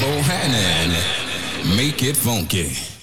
Bohannon, make it funky.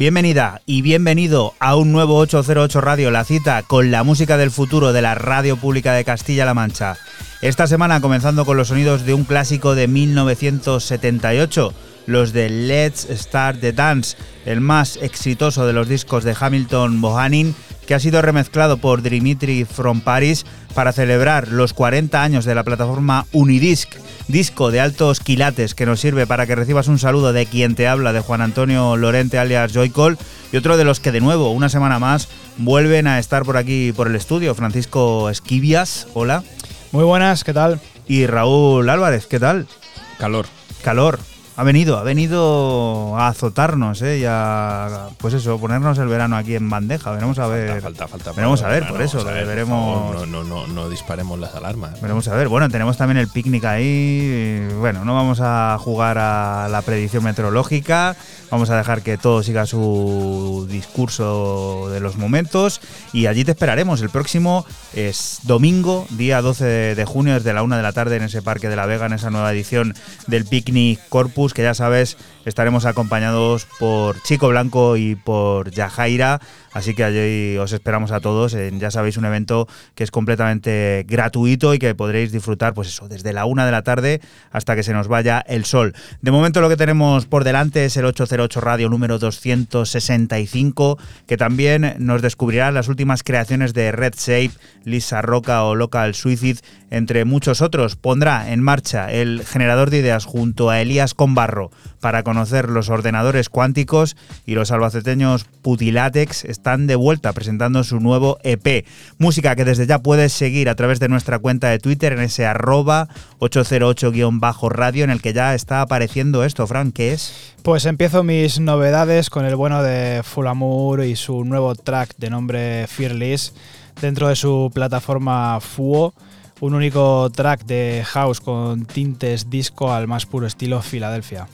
Bienvenida y bienvenido a un nuevo 808 Radio, la cita con la música del futuro de la radio pública de Castilla-La Mancha. Esta semana comenzando con los sonidos de un clásico de 1978, los de Let's Start the Dance, el más exitoso de los discos de Hamilton Bohannon, que ha sido remezclado por Dimitri from Paris para celebrar los 40 años de la plataforma Unidisc, disco de altos quilates que nos sirve para que recibas un saludo de quien te habla, de Juan Antonio Lorente alias Joycol, y otro de los que de nuevo, una semana más, vuelven a estar por aquí por el estudio, Francisco Esquivias, hola, Muy buenas, ¿qué tal? y Raúl Álvarez, ¿qué tal? Calor. Calor. Ha venido, ha venido a azotarnos, ¿eh? Y a, pues eso, ponernos el verano aquí en bandeja. Veremos a ver. Falta, falta, falta. Veremos a ver, por eso, ver, veremos- favor, No, no, no, no disparemos las alarmas. Veremos a ver. Bueno, tenemos también el picnic ahí. Bueno, no vamos a jugar a la predicción meteorológica. Vamos a dejar que todo siga su discurso de los momentos. Y allí te esperaremos. El próximo es domingo, día 12 de, de junio, desde la una de la tarde en ese Parque de la Vega, en esa nueva edición del Picnic Corpus, que ya sabes, estaremos acompañados por Chico Blanco y por Yajaira. Así que allí os esperamos a todos. Ya sabéis, un evento que es completamente gratuito y que podréis disfrutar, pues eso, desde la una de la tarde hasta que se nos vaya el sol. De momento, lo que tenemos por delante es el 808 Radio número 265, que también nos descubrirá las últimas creaciones de Red Shape, Lisa Roca o Local Suicide, entre muchos otros. Pondrá en marcha el generador de ideas junto a Elías Combarro para conocer los ordenadores cuánticos y los albaceteños Putilatex están de vuelta presentando su nuevo EP. Música que desde ya puedes seguir a través de nuestra cuenta de Twitter en ese arroba 808-radio en el que ya está apareciendo esto. Fran, ¿qué es? Pues empiezo mis novedades con el bueno de Full Amour y su nuevo track de nombre Fearless dentro de su plataforma Fuo, un único track de house con tintes disco al más puro estilo Filadelfia.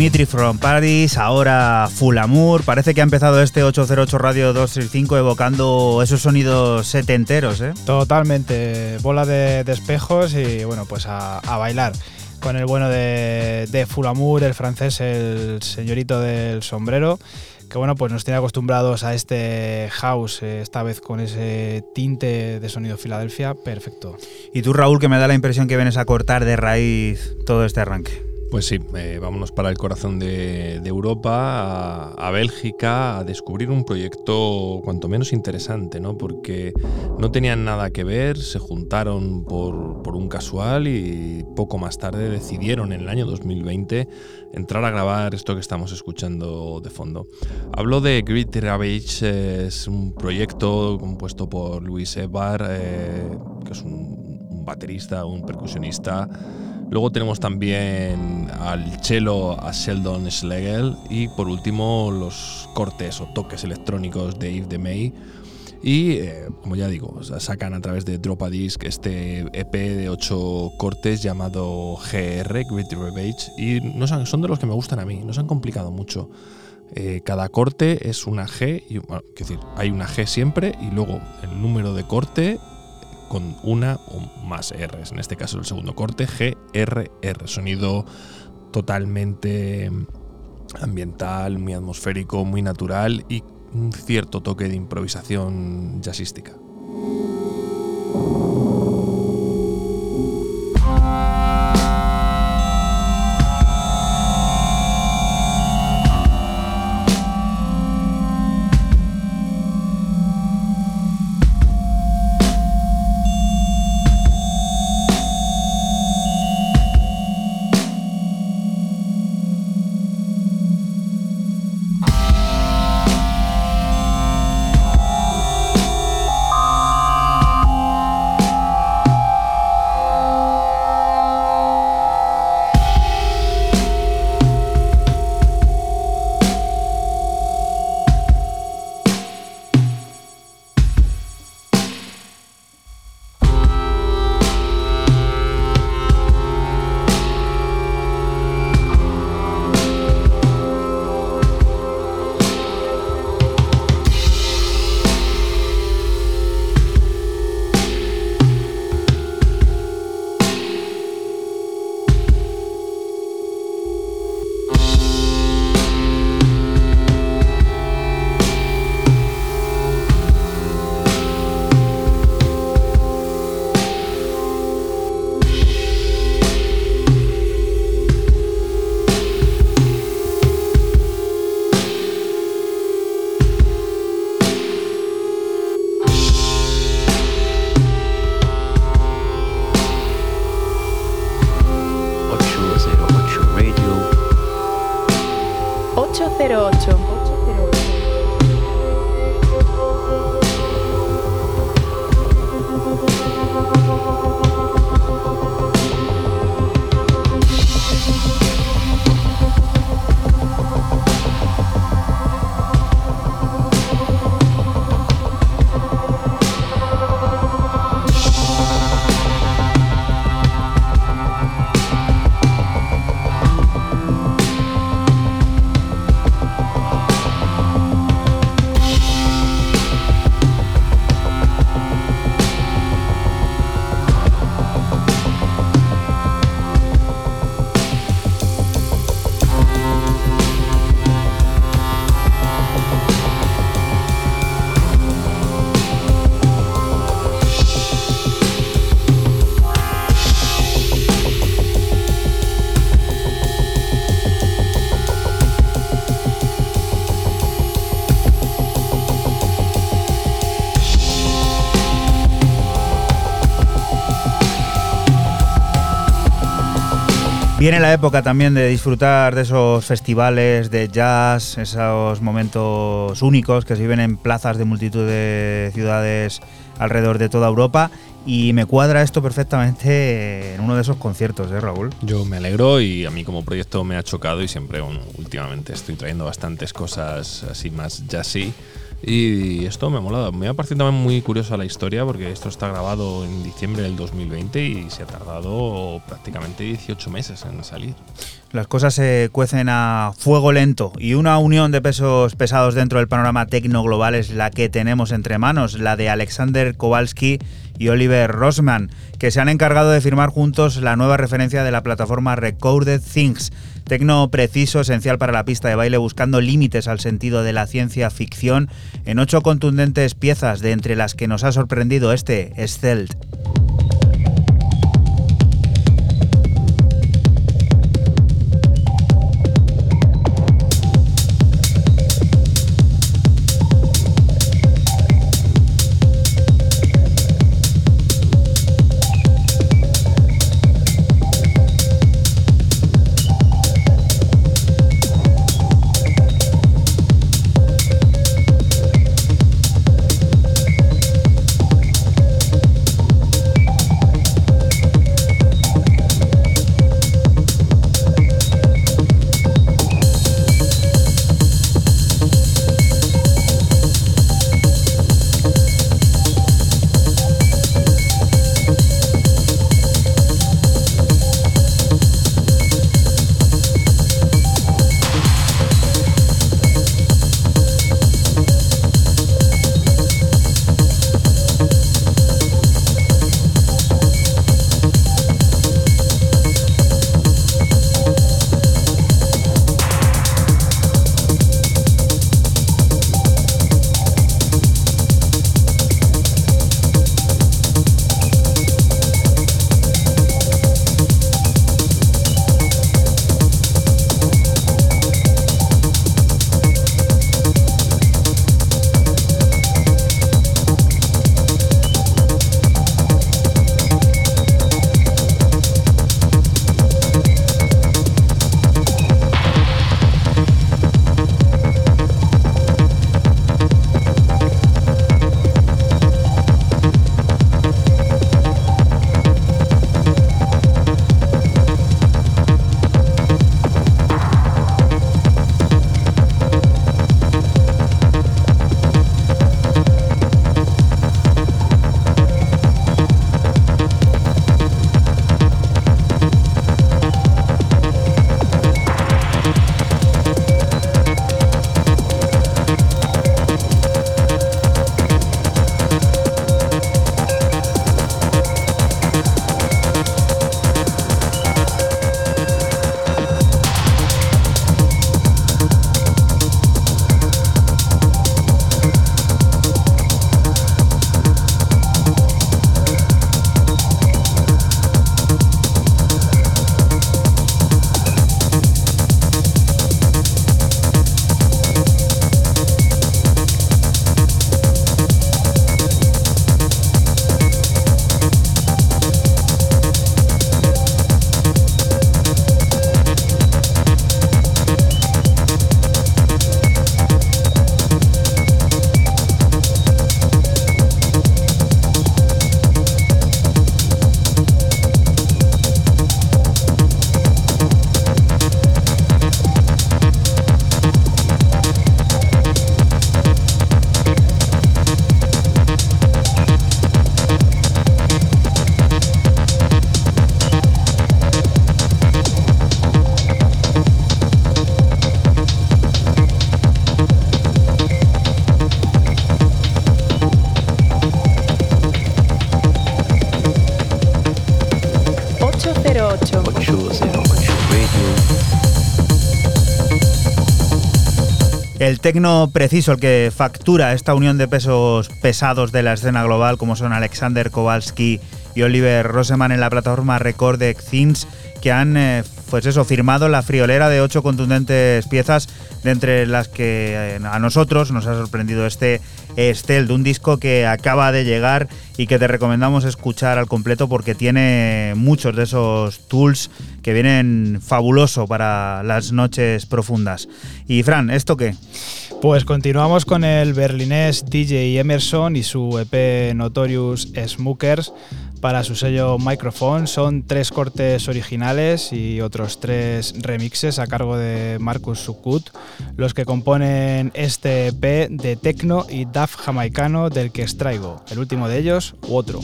Dimitri from Paris, ahora Full Amour. Parece que ha empezado este 808 Radio 265 evocando esos sonidos setenteros, ¿eh? Totalmente. Bola de, de espejos y bueno, pues a, a bailar. Con el bueno de, de Fulamour, el francés, el señorito del sombrero, que bueno, pues nos tiene acostumbrados a este house, eh, esta vez con ese tinte de sonido Filadelfia, perfecto. Y tú, Raúl, que me da la impresión que vienes a cortar de raíz todo este arranque. Pues sí, eh, vámonos para el corazón de, Europa, a, Bélgica, a descubrir un proyecto cuanto menos interesante, ¿no? Porque no tenían nada que ver, se juntaron por, por un casual y poco más tarde decidieron en el año 2020 entrar a grabar esto que estamos escuchando de fondo. Hablo de Grit Ravage, es un proyecto compuesto por Luis Ebar, eh, que es un baterista, un percusionista. Luego tenemos también al cello a Sheldon Schlegel y por último los cortes o toques electrónicos de Yves de May. Y eh, como ya digo, sacan a través de Drop a Disc este EP de 8 cortes llamado GR, Great Ravage, y no son, de los que me gustan a mí, no se han complicado mucho. Eh, cada corte es una G, decir, hay una G siempre y luego el número de corte con una o más R's. En este caso el segundo corte, GRR. Sonido totalmente ambiental, muy atmosférico, muy natural y un cierto toque de improvisación jazzística. Viene la época también de disfrutar de esos festivales de jazz, esos momentos únicos que se viven en plazas de multitud de ciudades alrededor de toda Europa y me cuadra esto perfectamente en uno de esos conciertos, ¿eh, Raúl? Yo me alegro y a mí como proyecto me ha chocado y siempre, bueno, últimamente estoy trayendo bastantes cosas así más jazzy. Y esto me ha molado. Me ha parecido también muy curiosa la historia porque esto está grabado en diciembre del 2020 y se ha tardado prácticamente 18 meses en salir. Las cosas se cuecen a fuego lento y una unión de pesos pesados dentro del panorama tecno global es la que tenemos entre manos, la de Alexander Kowalski y Oliver Rosman, que se han encargado de firmar juntos la nueva referencia de la plataforma Recorded Things, tecno preciso esencial para la pista de baile buscando límites al sentido de la ciencia ficción en ocho contundentes piezas de entre las que nos ha sorprendido este Stealth. Tecno preciso, el que factura esta unión de pesos pesados de la escena global, como son Alexander Kowalski y Oliver Roseman en la plataforma Recorded Things, que han eh, pues eso, firmado la friolera de ocho contundentes piezas, de entre las que eh, a nosotros nos ha sorprendido este Estel, de un disco que acaba de llegar y que te recomendamos escuchar al completo porque tiene muchos de esos tools que vienen fabuloso para las noches profundas. Y Fran, ¿esto qué? Pues continuamos con el berlinés DJ Emerson y su EP Notorious Smokers para su sello Microphone. Son tres cortes originales y otros tres remixes a cargo de Marcus Sukut, los que componen este EP de techno y daf jamaicano del que extraigo, el último de ellos u otro.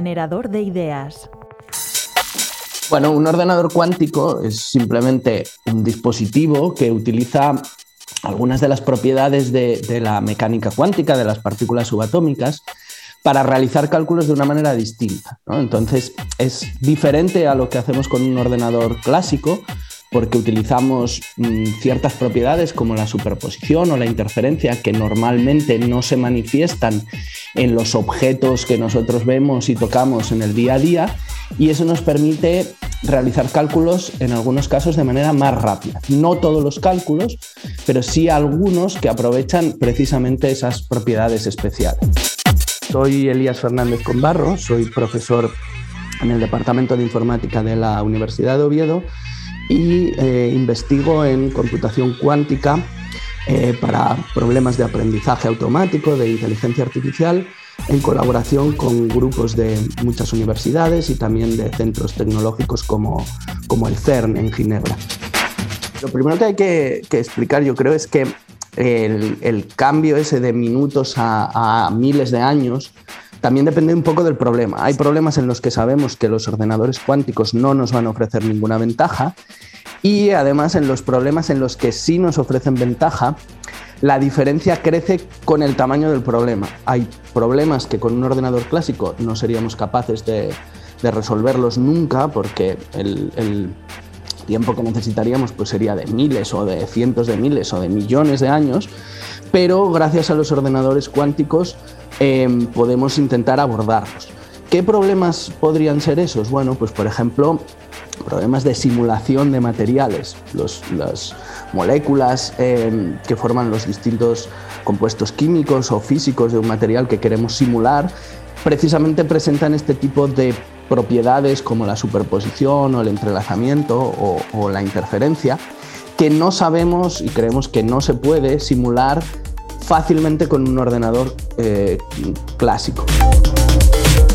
Generador de ideas. Bueno, un ordenador cuántico es simplemente un dispositivo que utiliza algunas de las propiedades de, la mecánica cuántica, de las partículas subatómicas, para realizar cálculos de una manera distinta. Entonces, es diferente a lo que hacemos con un ordenador clásico, porque utilizamos mmm, ciertas propiedades como la superposición o la interferencia que normalmente no se manifiestan en los objetos que nosotros vemos y tocamos en el día a día y eso nos permite realizar cálculos en algunos casos de manera más rápida. No todos los cálculos, pero sí algunos que aprovechan precisamente esas propiedades especiales. Soy Elías Fernández Conbarro, soy profesor en el Departamento de Informática de la Universidad de Oviedo y eh, investigo en computación cuántica eh, para problemas de aprendizaje automático, de inteligencia artificial, en colaboración con grupos de muchas universidades y también de centros tecnológicos como, como el CERN en Ginebra. Lo primero que hay que, que explicar, yo creo, es que el, el cambio ese de minutos a, a miles de años también depende un poco del problema. Hay problemas en los que sabemos que los ordenadores cuánticos no nos van a ofrecer ninguna ventaja y además en los problemas en los que sí nos ofrecen ventaja, la diferencia crece con el tamaño del problema. Hay problemas que con un ordenador clásico no seríamos capaces de, resolverlos nunca porque el, el tiempo que necesitaríamos pues sería de miles o de cientos de miles o de millones de años, pero gracias a los ordenadores cuánticos em, podemos intentar abordarlos. ¿Qué problemas podrían ser esos? Bueno, pues por ejemplo, problemas de simulación de materiales, las moléculas em, que forman los distintos compuestos químicos o físicos de un material que queremos simular, precisamente presentan este tipo de propiedades como la superposición o el entrelazamiento o, la interferencia, que no sabemos y creemos que no se puede simular fácilmente con un ordenador eh, clásico.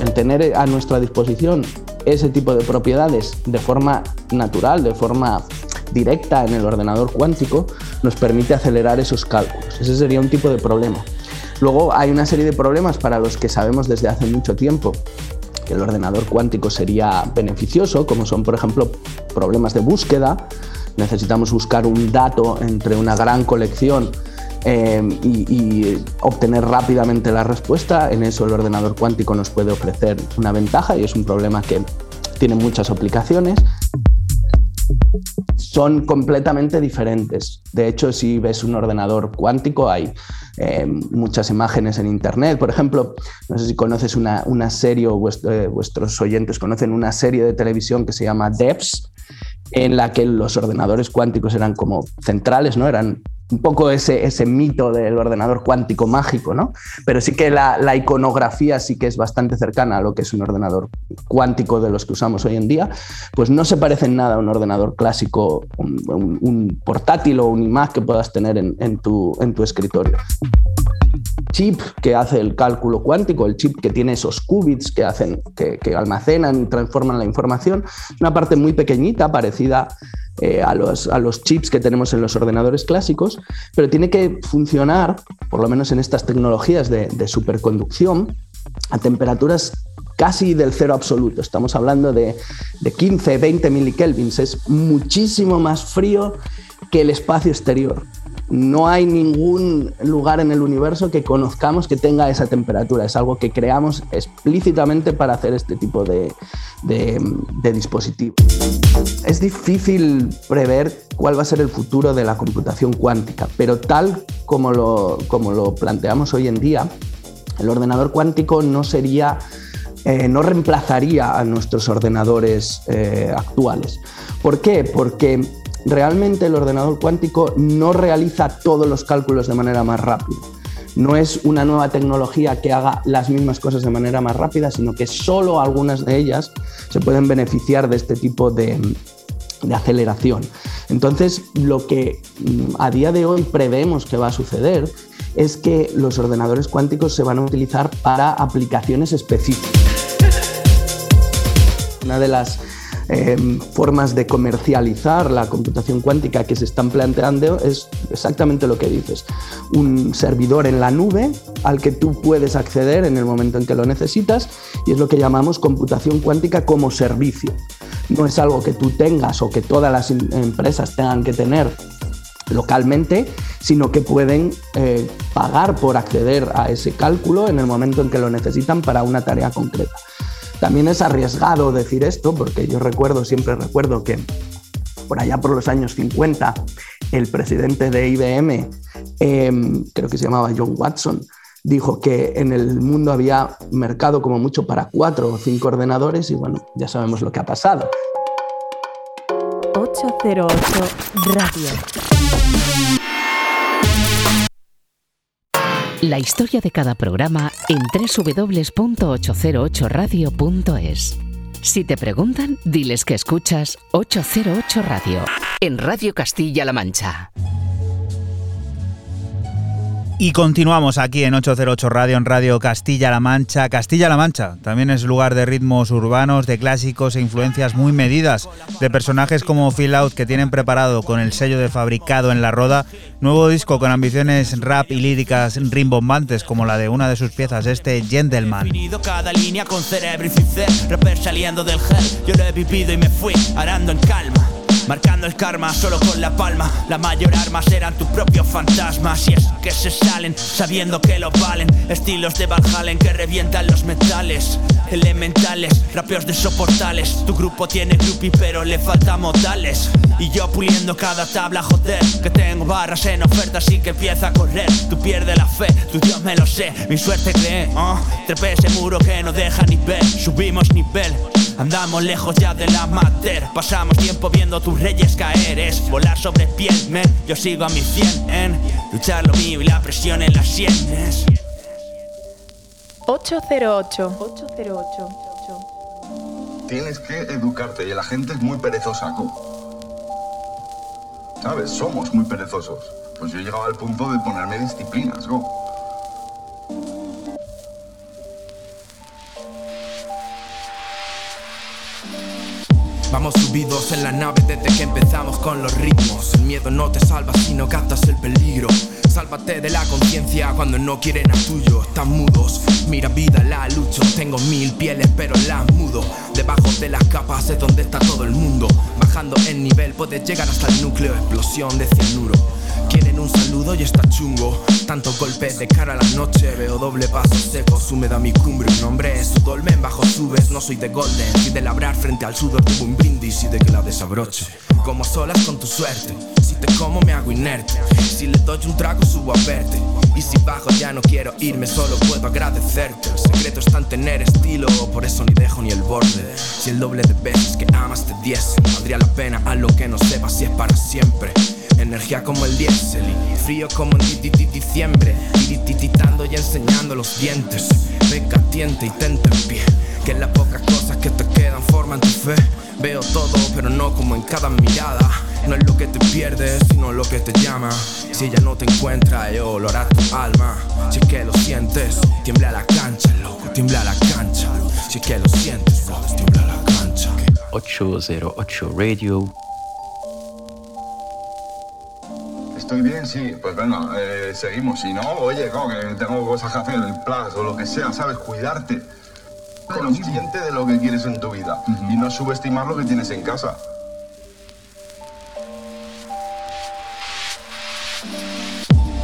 El tener a nuestra disposición ese tipo de propiedades de forma natural, de forma directa en el ordenador cuántico, nos permite acelerar esos cálculos. Ese sería un tipo de problema. Luego hay una serie de problemas para los que sabemos desde hace mucho tiempo que el ordenador cuántico sería beneficioso, como son, por ejemplo, problemas de búsqueda. Necesitamos buscar un dato entre una gran colección eh, y, obtener rápidamente la respuesta. En eso el ordenador cuántico nos puede ofrecer una ventaja y es un problema que tiene muchas aplicaciones. Son completamente diferentes. De hecho, si ves un ordenador cuántico, hay eh, muchas imágenes en Internet. Por ejemplo, no sé si conoces una, una serie o eh, vuestros oyentes conocen una serie de televisión que se llama Devs, en la que los ordenadores cuánticos eran como centrales, ¿no? Eran un poco ese, ese mito del ordenador cuántico mágico, ¿no? Pero sí que la, iconografía sí que es bastante cercana a lo que es un ordenador cuántico de los que usamos hoy en día, pues no se parece en nada a un ordenador clásico, un, portátil o un iMac que puedas tener en, tu, en tu escritorio chip que hace el cálculo cuántico, el chip que tiene esos qubits que hacen, que, que almacenan y transforman la información, una parte muy pequeñita, eh, a, los, a, los, chips que tenemos en los ordenadores clásicos, pero tiene que funcionar, por lo menos en estas tecnologías de, superconducción, a temperaturas casi del cero absoluto. Estamos hablando de, de 15, 20 milikelvins. Es muchísimo más frío que el espacio exterior no hay ningún lugar en el universo que conozcamos que tenga esa temperatura. Es algo que creamos explícitamente para hacer este tipo de, dispositivos. Es difícil prever cuál va a ser el futuro de la computación cuántica, pero tal como lo, como lo planteamos hoy en día, el ordenador cuántico no sería eh, no reemplazaría a nuestros ordenadores eh, actuales. ¿Por qué? Porque realmente el ordenador cuántico no realiza todos los cálculos de manera más rápida. No es una nueva tecnología que haga las mismas cosas de manera más rápida, sino que solo algunas de ellas se pueden beneficiar de este tipo de, aceleración. Entonces, lo que mm, a día de hoy prevemos que va a suceder es que los ordenadores cuánticos se van a utilizar para aplicaciones específicas. Una de las Em, formas de comercializar la computación cuántica que se están planteando es exactamente lo que dices. Un servidor en la nube al que tú puedes acceder en el momento en que lo necesitas y es lo que llamamos computación cuántica como servicio. No es algo que tú tengas o que todas las em, empresas tengan que tener localmente, sino que pueden eh, pagar por acceder a ese cálculo en el momento en que lo necesitan para una tarea concreta. También es arriesgado decir esto, porque yo recuerdo, siempre recuerdo que por allá por los años 50, el presidente de IBM, em, creo que se llamaba John Watson, dijo que en el mundo había mercado como mucho para cuatro o cinco ordenadores y bueno, ya sabemos lo que ha pasado. 808 Radio. La historia de cada programa en www.808radio.es. Si te preguntan, diles que escuchas 808 Radio en Radio Castilla-La Mancha. Y continuamos aquí en 808 Radio, en Radio Castilla-La Mancha. Castilla-La Mancha también es lugar de ritmos urbanos, de clásicos e influencias muy medidas, de personajes como Phil Out que tienen preparado con el sello de fabricado en la roda, nuevo disco con ambiciones rap y líricas rimbombantes como la de una de sus piezas, este Gentleman. cada línea con del. Yo lo he vivido y me fui arando en calma Marcando el karma solo con la palma. La mayor arma serán tus propios fantasmas. Y es que se salen sabiendo que lo valen. Estilos de Van Halen que revientan los metales. Elementales, rapeos de soportales. Tu grupo tiene groupie pero le falta modales. Y yo puliendo cada tabla, joder. Que tengo barras en oferta así que empieza a correr. Tú pierdes la fe, tu Dios me lo sé. Mi suerte cree, oh. Trepé ese muro que no deja ni ver. Subimos nivel. Andamos lejos ya de la mater Pasamos tiempo viendo tus reyes caer Es volar sobre piel, men Yo sigo a mi 100 en Luchar lo mío y la presión en las sienes 808. 808. Tienes que educarte y la gente es muy perezosa, ¿no? ¿Sabes? Somos muy perezosos. Pues yo he llegado al punto de ponerme disciplinas, ¿no? Vamos subidos en la nave desde que empezamos con los ritmos. El miedo no te salva si no captas el peligro. Sálvate de la conciencia cuando no quieren a tuyo. Están mudos, mira vida, la lucho. Tengo mil pieles, pero las mudo. Debajo de las capas es donde está todo el mundo. Bajando el nivel puedes llegar hasta el núcleo, explosión de cianuro. Quieren un saludo y está chungo. Tantos golpes de cara a la noche. Veo doble paso seco, húmeda mi cumbre. Un hombre es su dolmen, bajo subes. No soy de golden, y de labrar frente al sudor tuvo un brindis y de que la desabroche. Como solas con tu suerte. Si te como me hago inerte. Si le doy un trago subo a verte. Y si bajo ya no quiero irme, solo puedo agradecerte. El secreto está en tener estilo, por eso ni dejo ni el borde. Si el doble de veces que amas te diese, valdría la pena a lo que no sepas si es para siempre. Energía como el diésel y frío como en di- di- di- diciembre. Tirititando y enseñando los dientes. Venga, tiente y tente en pie. Que las pocas cosas que te quedan forman tu fe. Veo todo, pero no como en cada mirada. No es lo que te pierdes, sino lo que te llama. Si ella no te encuentra, yo lo hará tu alma. Si es que lo sientes, tiembla la cancha, loco, tiembla la cancha. Si es que lo sientes, tiembla la cancha. 808 Radio. Estoy bien, sí. Pues venga, eh, seguimos. Si no, oye, como que tengo cosas que hacer, el plus o lo que sea, ¿sabes? Cuidarte. Consciente de lo que quieres en tu vida y no subestimar lo que tienes en casa.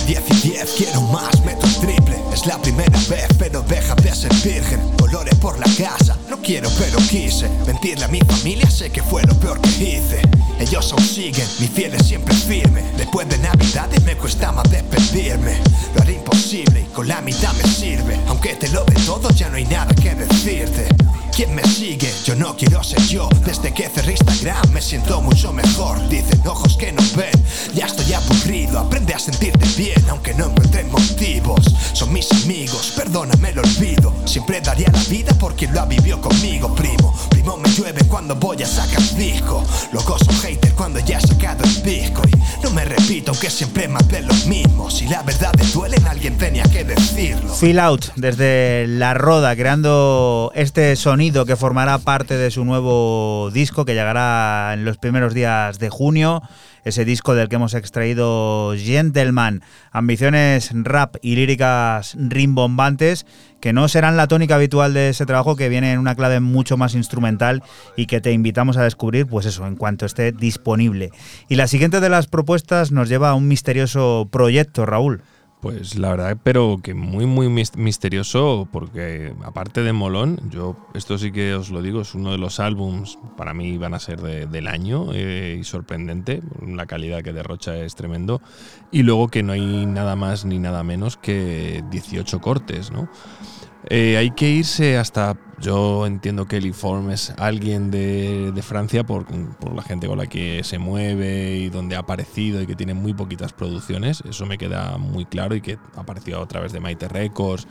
Diez y diez, quiero más, meto el triple Es la primera vez, pero deja de ser virgen Olores por la casa, no quiero pero quise Mentirle a mi familia, sé que fue lo peor que hice. Ellos aún siguen, mi fiel es siempre firme. Después de navidades me cuesta más despedirme. Lo haré imposible y con la mitad me sirve. Aunque te lo dé todo, ya no hay nada que decirte. ¿Quién me sigue? Yo no quiero ser yo. Desde que cerré Instagram me siento mucho mejor. Dicen ojos que no ven. Ya estoy aburrido. Aprende a sentirte bien Aunque no encuentre motivos. Son mis amigos Perdóname el olvido. Siempre daría la vida por quien lo ha vivido conmigo Primo, primo me llueve cuando voy a sacar disco. Luego son hater cuando ya he sacado el disco. Y no me repito aunque siempre más de lo mismo Si la verdad te duele alguien tenía que decirlo. Feel Out desde La Roda, creando este sonido que formará parte de su nuevo disco que llegará en los primeros días de junio. Ese disco del que hemos extraído Gentleman, ambiciones rap y líricas rimbombantes que no serán la tónica habitual de ese trabajo que viene en una clave mucho más instrumental y que te invitamos a descubrir, pues eso, en cuanto esté disponible. Y la siguiente de las propuestas nos lleva a un misterioso proyecto, Raúl. Pues la verdad, pero que muy, muy mis- misterioso, porque aparte de Molón, yo, esto sí que os lo digo, es uno de los álbums, para mí van a ser de- del año eh, y sorprendente, la calidad que derrocha es tremendo, y luego que no hay nada más ni nada menos que 18 cortes, ¿no? Eh, hay que irse hasta. Yo entiendo que el Inform es alguien de, Francia por, por la gente con la que se mueve y donde ha aparecido y que tiene muy poquitas producciones. Eso me queda muy claro y que ha aparecido a través de Maite Records.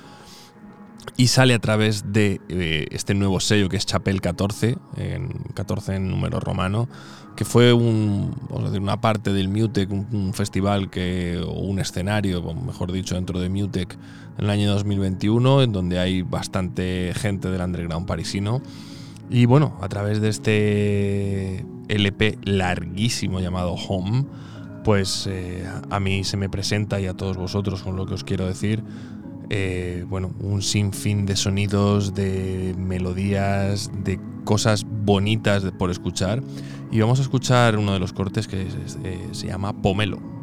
Y sale a través de eh, este nuevo sello que es Chapel 14, en 14 en número romano, que fue una parte del Mutec, un, festival que, o un escenario, mejor dicho, dentro de Mutec en el año 2021, en donde hay bastante gente del underground parisino. Y bueno, a través de este LP larguísimo llamado Home, pues eh, a mí se me presenta y a todos vosotros con lo que os quiero decir, eh, bueno, un sinfín de sonidos, de melodías, de cosas bonitas por escuchar Y vamos a escuchar uno de los cortes que eh, se llama Pomelo.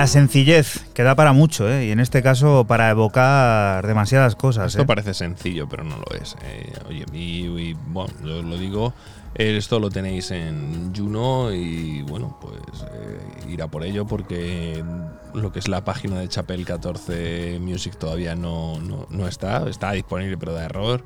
La sencillez, que da para mucho, ¿eh? y en este caso para evocar demasiadas cosas. Esto ¿eh? parece sencillo, pero no lo es. eh. oye, y, y, bueno, yo os lo digo, esto lo tenéis en Juno y bueno, pues ir a por ello porque lo que es la página de Chapel 14 Music todavía no, no, no está, está disponible pero da error.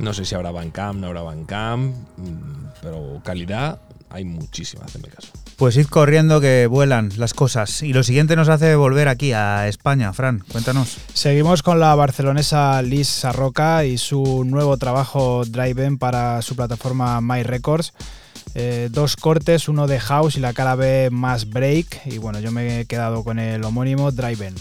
No sé si habrá Bandcamp, no habrá Bandcamp, mm, pero calidad hay muchísima, hacedme caso. Pues id corriendo que vuelan las cosas. Y lo siguiente nos hace volver aquí a España. Fran, cuéntanos. Seguimos con la barcelonesa Liz Sarroca y su nuevo trabajo Drive-In para su plataforma My Records. Eh, dos cortes, uno de House y la cara B más Break. Y bueno, yo me he quedado con el homónimo Drive-In.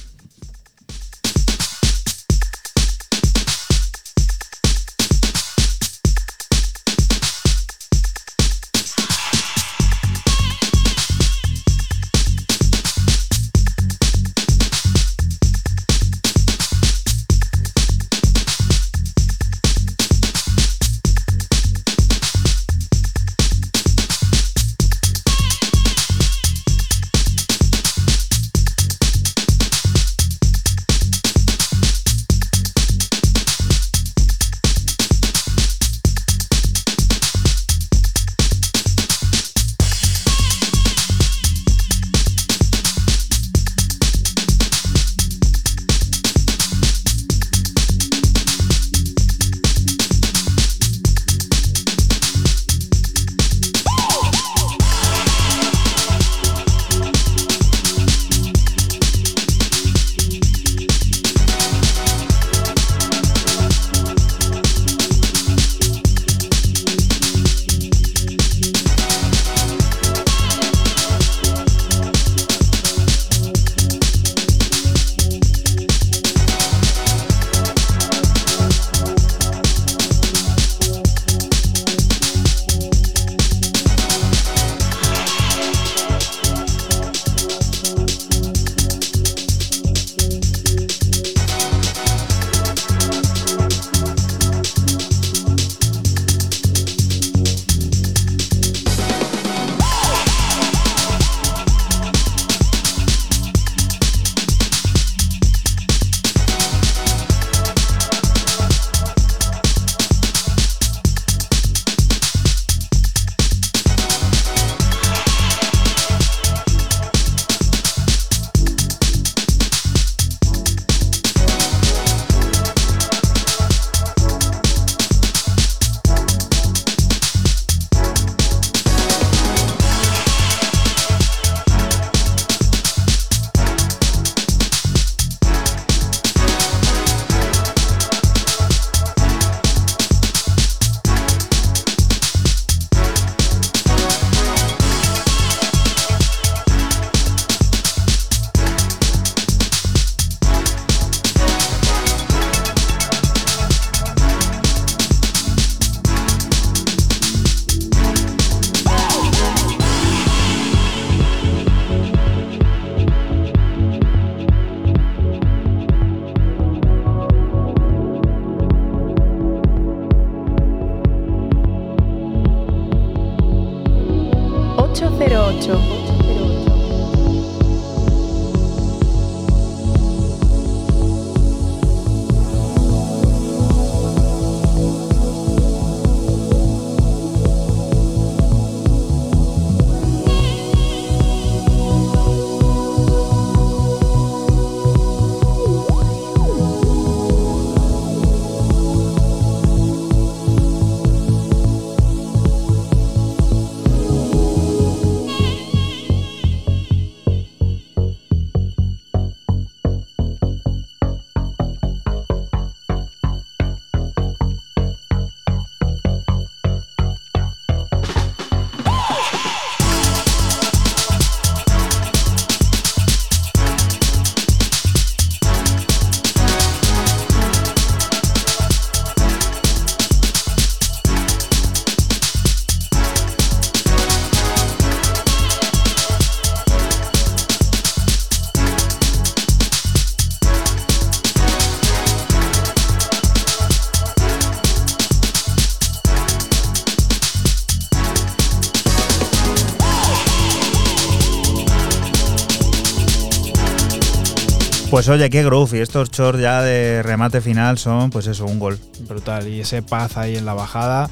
Pues oye, qué groove. Y estos shorts ya de remate final son, pues eso, un gol. Brutal. Y ese paz ahí en la bajada.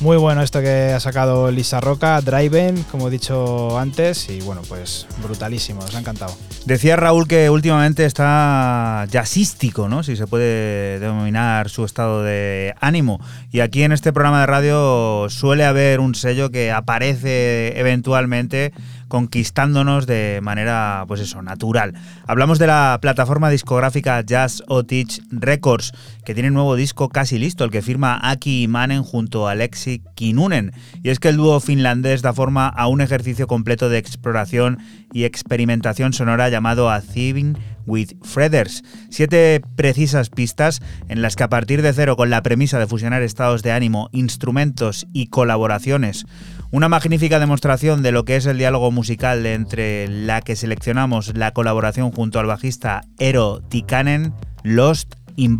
Muy bueno esto que ha sacado Lisa Roca, Driven, como he dicho antes. Y bueno, pues brutalísimo, nos ha encantado. Decía Raúl que últimamente está jazzístico, ¿no? Si se puede denominar su estado de ánimo. Y aquí en este programa de radio suele haber un sello que aparece eventualmente conquistándonos de manera, pues eso, natural. Hablamos de la plataforma discográfica Jazz Otich Records, que tiene un nuevo disco casi listo, el que firma Aki Imanen junto a Alexi Kinunen. Y es que el dúo finlandés da forma a un ejercicio completo de exploración y experimentación sonora llamado A Thieving with Fredders. Siete precisas pistas en las que a partir de cero, con la premisa de fusionar estados de ánimo, instrumentos y colaboraciones, una magnífica demostración de lo que es el diálogo musical entre la que seleccionamos la colaboración junto al bajista Eero Tikanen, Lost in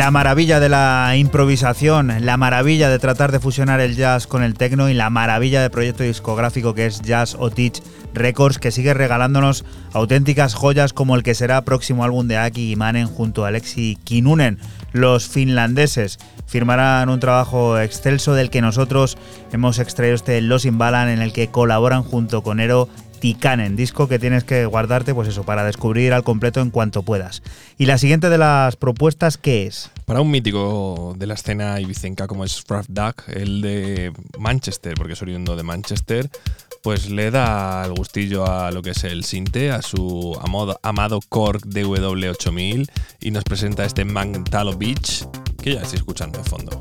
La maravilla de la improvisación, la maravilla de tratar de fusionar el jazz con el techno y la maravilla del proyecto discográfico que es Jazz Otich Records que sigue regalándonos auténticas joyas como el que será próximo álbum de Aki Imanen junto a Alexi Kinunen. Los finlandeses firmarán un trabajo excelso del que nosotros hemos extraído este Los Imbalan en el que colaboran junto con Ero Tikanen, disco que tienes que guardarte, pues eso, para descubrir al completo en cuanto puedas. Y la siguiente de las propuestas, ¿qué es? Para un mítico de la escena ibicenca como es Fraff Duck, el de Manchester, porque es oriundo de Manchester, pues le da el gustillo a lo que es el Sinte, a su amado, amado Korg DW8000 y nos presenta este Magntalo Beach que ya estoy escuchando de fondo.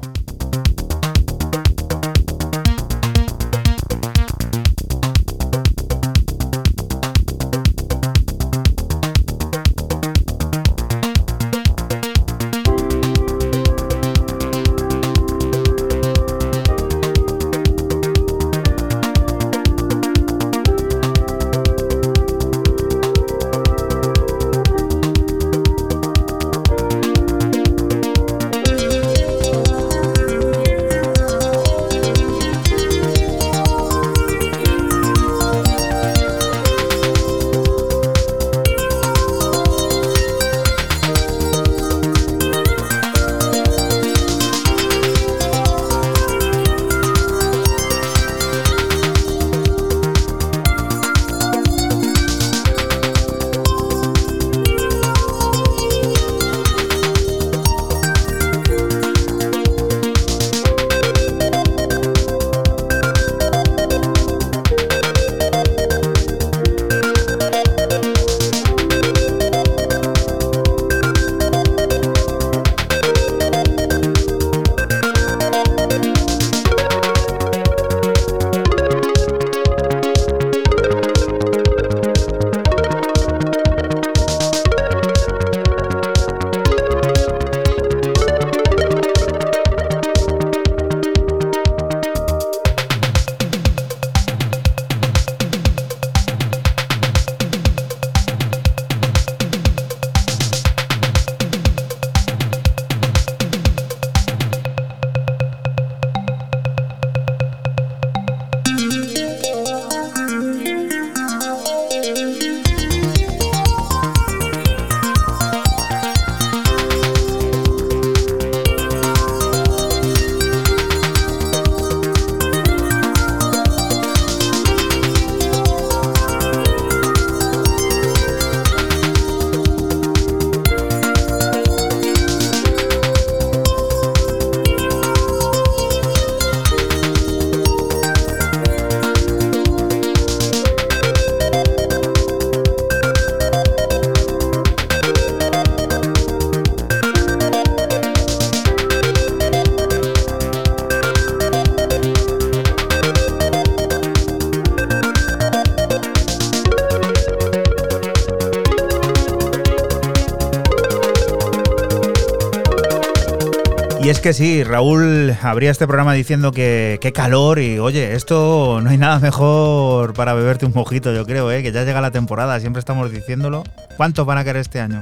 Sí, Raúl abría este programa diciendo que qué calor y oye, esto no hay nada mejor para beberte un mojito, yo creo, ¿eh? que ya llega la temporada, siempre estamos diciéndolo. ¿Cuántos van a querer este año?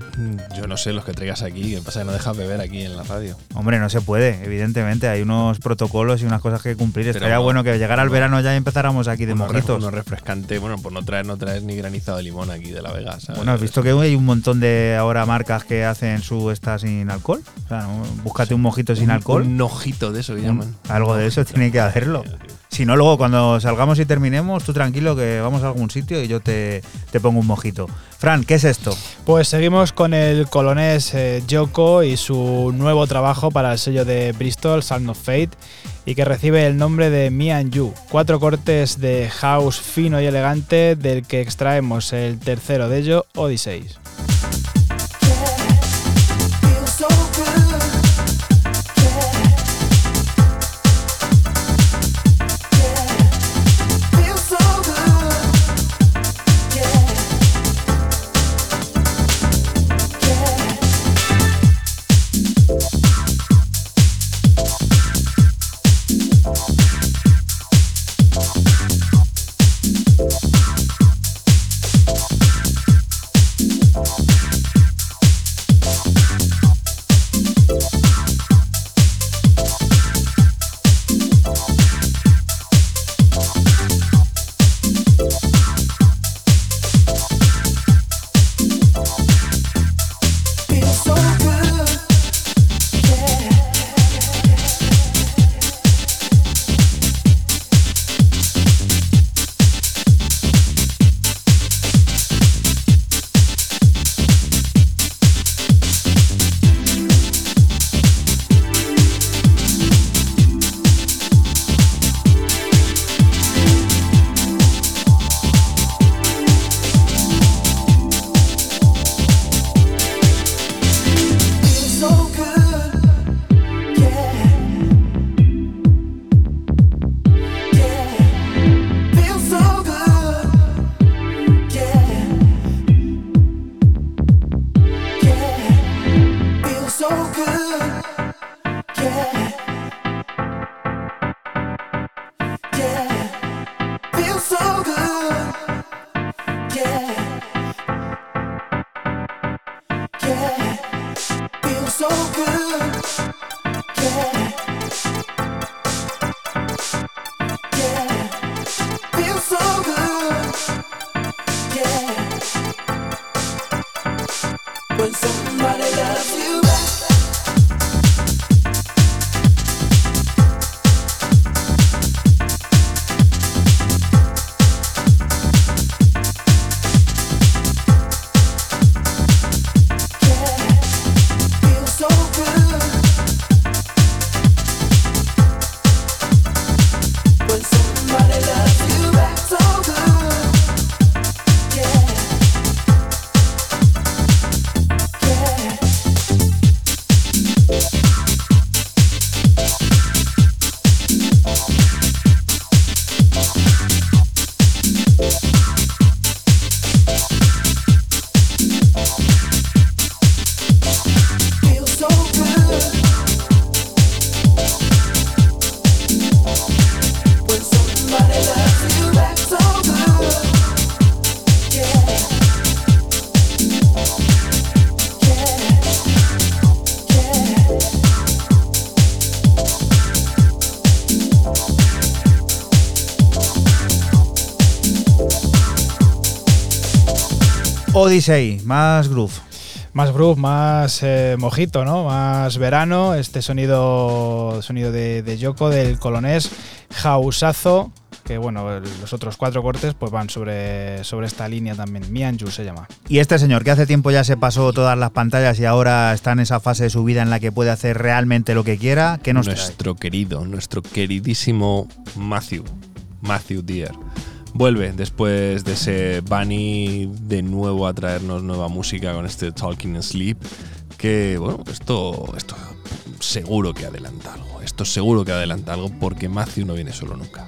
Yo no sé los que traigas aquí, que pasa que no dejas beber aquí en la radio. Hombre, no se puede, evidentemente, hay unos protocolos y unas cosas que cumplir. Estaría bueno que llegara el verano ya y empezáramos aquí de Uno mojitos. Uno refrescante, bueno, por no traer, no traer ni granizado de limón aquí de la Vega. ¿sabes? Bueno, has visto que hay un montón de ahora marcas que hacen su esta sin alcohol. O sea, búscate un mojito sin Un- alcohol. Un ojito de eso que llaman. Algo de eso tiene que hacerlo. Si no, luego cuando salgamos y terminemos, tú tranquilo que vamos a algún sitio y yo te, te pongo un mojito. Fran, ¿qué es esto? Pues seguimos con el colonés eh, Yoko y su nuevo trabajo para el sello de Bristol, Sound of Fate, y que recibe el nombre de Me and You. Cuatro cortes de house fino y elegante, del que extraemos el tercero de ello, Odyssey. Odyssey, más groove. Más groove, más eh, mojito, ¿no? Más verano. Este sonido, sonido de, de Yoko, del colonés. Jausazo, que bueno, los otros cuatro cortes pues van sobre, sobre esta línea también. Mianju se llama. Y este señor que hace tiempo ya se pasó todas las pantallas y ahora está en esa fase de su vida en la que puede hacer realmente lo que quiera, ¿qué nos trae? nuestro querido, nuestro queridísimo Matthew, Matthew Deer. Vuelve después de ese Bunny de nuevo a traernos nueva música con este Talking Sleep. Que bueno, esto, esto seguro que adelanta algo. Esto seguro que adelanta algo porque Matthew no viene solo nunca.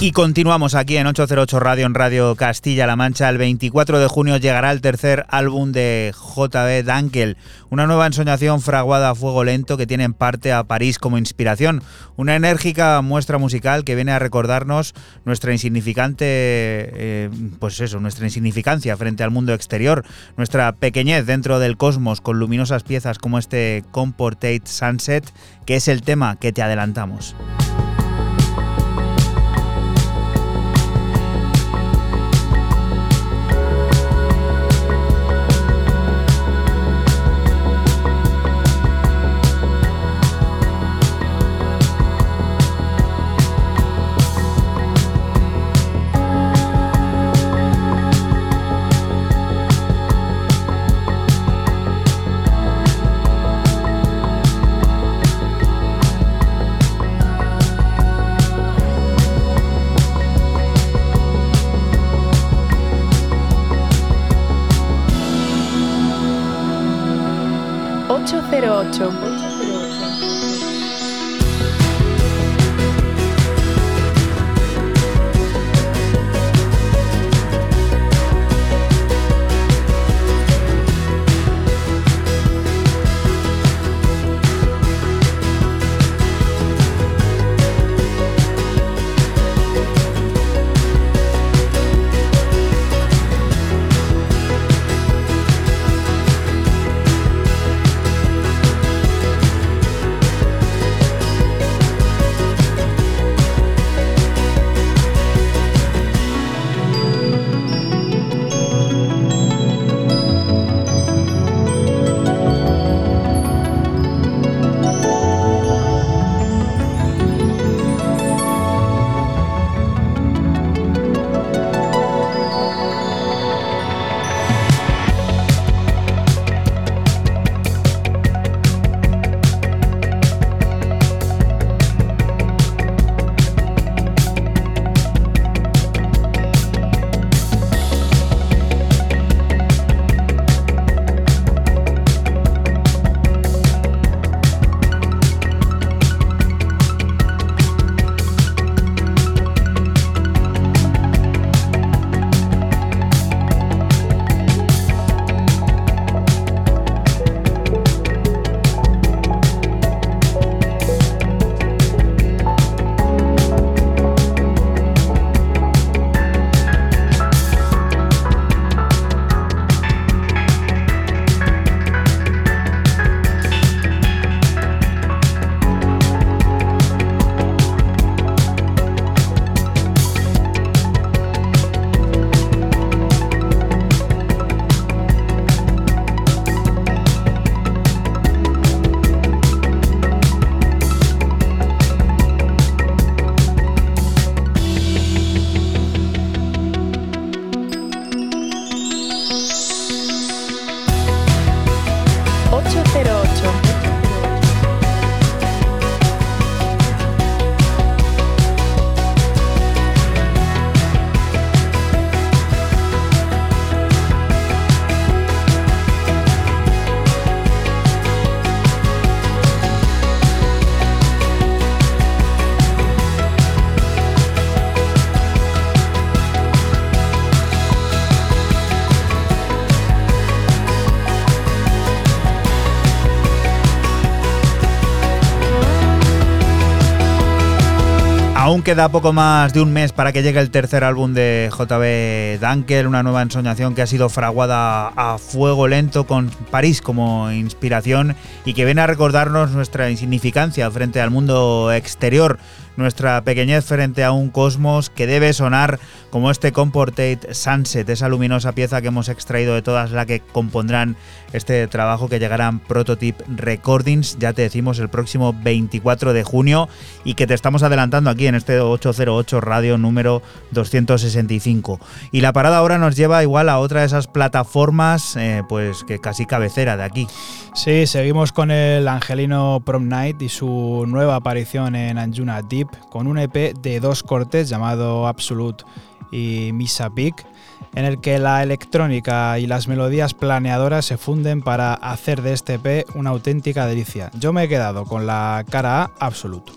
Y continuamos aquí en 808 Radio, en Radio Castilla-La Mancha. El 24 de junio llegará el tercer álbum de JB Dankel, una nueva ensoñación fraguada a fuego lento que tiene en parte a París como inspiración. Una enérgica muestra musical que viene a recordarnos nuestra insignificante, eh, pues eso, nuestra insignificancia frente al mundo exterior, nuestra pequeñez dentro del cosmos con luminosas piezas como este Comportate Sunset, que es el tema que te adelantamos. Ocho Aún queda poco más de un mes para que llegue el tercer álbum de JB Dunkel, una nueva ensoñación que ha sido fraguada a fuego lento con París como inspiración y que viene a recordarnos nuestra insignificancia frente al mundo exterior, nuestra pequeñez frente a un cosmos que debe sonar como este Comportate Sunset, esa luminosa pieza que hemos extraído de todas las que compondrán este trabajo que llegará en Prototype Recordings, ya te decimos el próximo 24 de junio y que te estamos adelantando aquí en este 808 radio número 265. Y la parada ahora nos lleva igual a otra de esas plataformas, eh, pues que casi cabecera de aquí. Sí, seguimos con el angelino Prom Night y su nueva aparición en Anjuna Deep con un EP de dos cortes llamado Absolute y Misa Peak, en el que la electrónica y las melodías planeadoras se funden para hacer de este EP una auténtica delicia. Yo me he quedado con la cara A Absolute.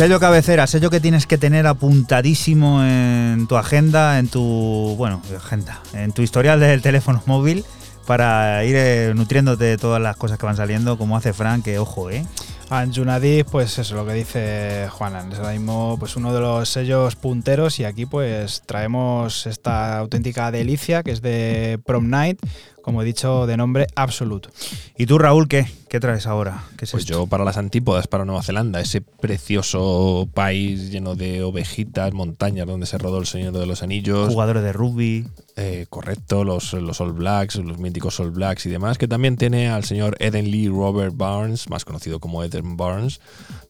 Sello cabecera, sello que tienes que tener apuntadísimo en tu agenda, en tu, bueno, agenda, en tu historial del teléfono móvil para ir eh, nutriéndote de todas las cosas que van saliendo, como hace Frank, que ojo, ¿eh? Anjunadip, pues eso, lo que dice Juanan, es ahora mismo pues uno de los sellos punteros y aquí pues traemos esta auténtica delicia que es de Prom Night como he dicho, de nombre Absolute. ¿Y tú, Raúl, qué? ¿Qué traes ahora? ¿Qué es Pues esto? yo para las antípodas, para Nueva Zelanda, ese precioso país lleno de ovejitas, montañas donde se rodó el Señor de los Anillos. Jugadores de rugby. Eh, correcto, los, los All Blacks, los míticos All Blacks y demás, que también tiene al señor Eden Lee Robert Barnes, más conocido como Eden Barnes,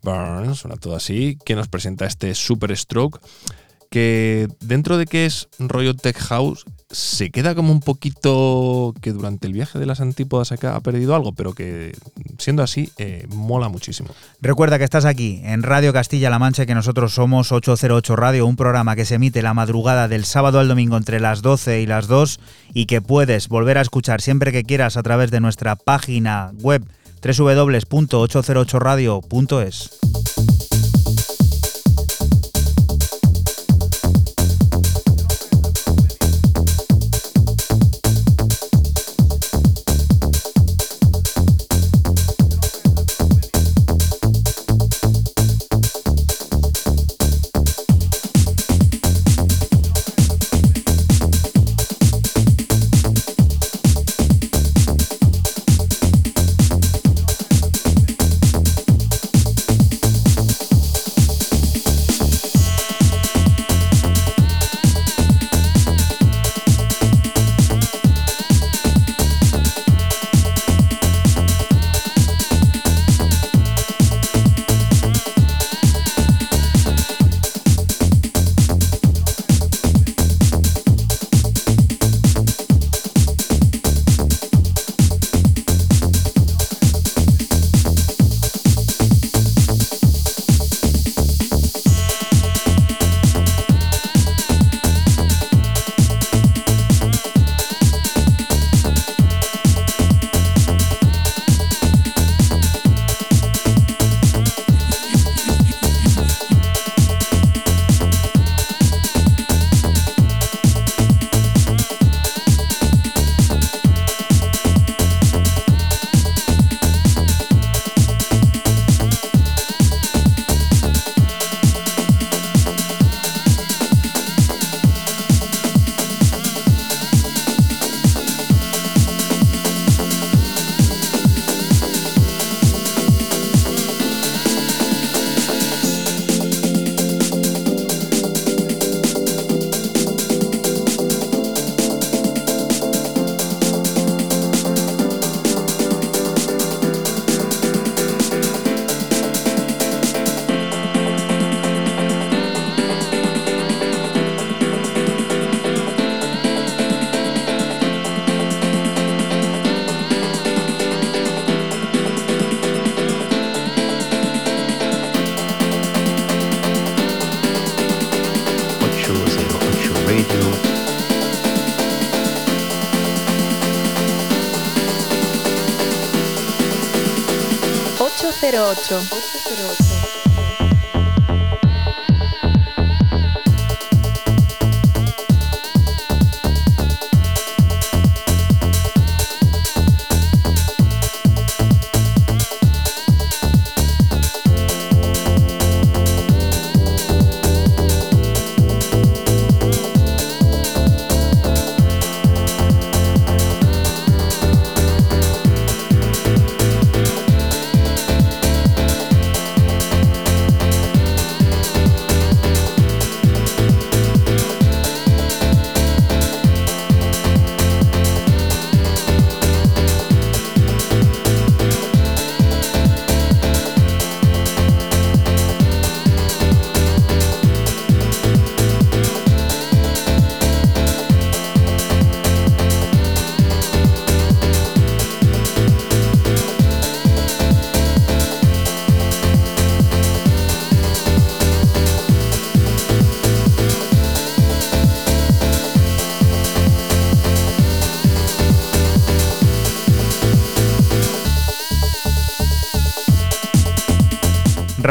Barnes, suena todo así, que nos presenta este Super Stroke, que dentro de que es rollo tech house, se queda como un poquito que durante el viaje de las antípodas acá ha perdido algo, pero que siendo así, eh, mola muchísimo. Recuerda que estás aquí en Radio Castilla-La Mancha, que nosotros somos 808 Radio, un programa que se emite la madrugada del sábado al domingo entre las 12 y las 2 y que puedes volver a escuchar siempre que quieras a través de nuestra página web www.808radio.es. 808. 808.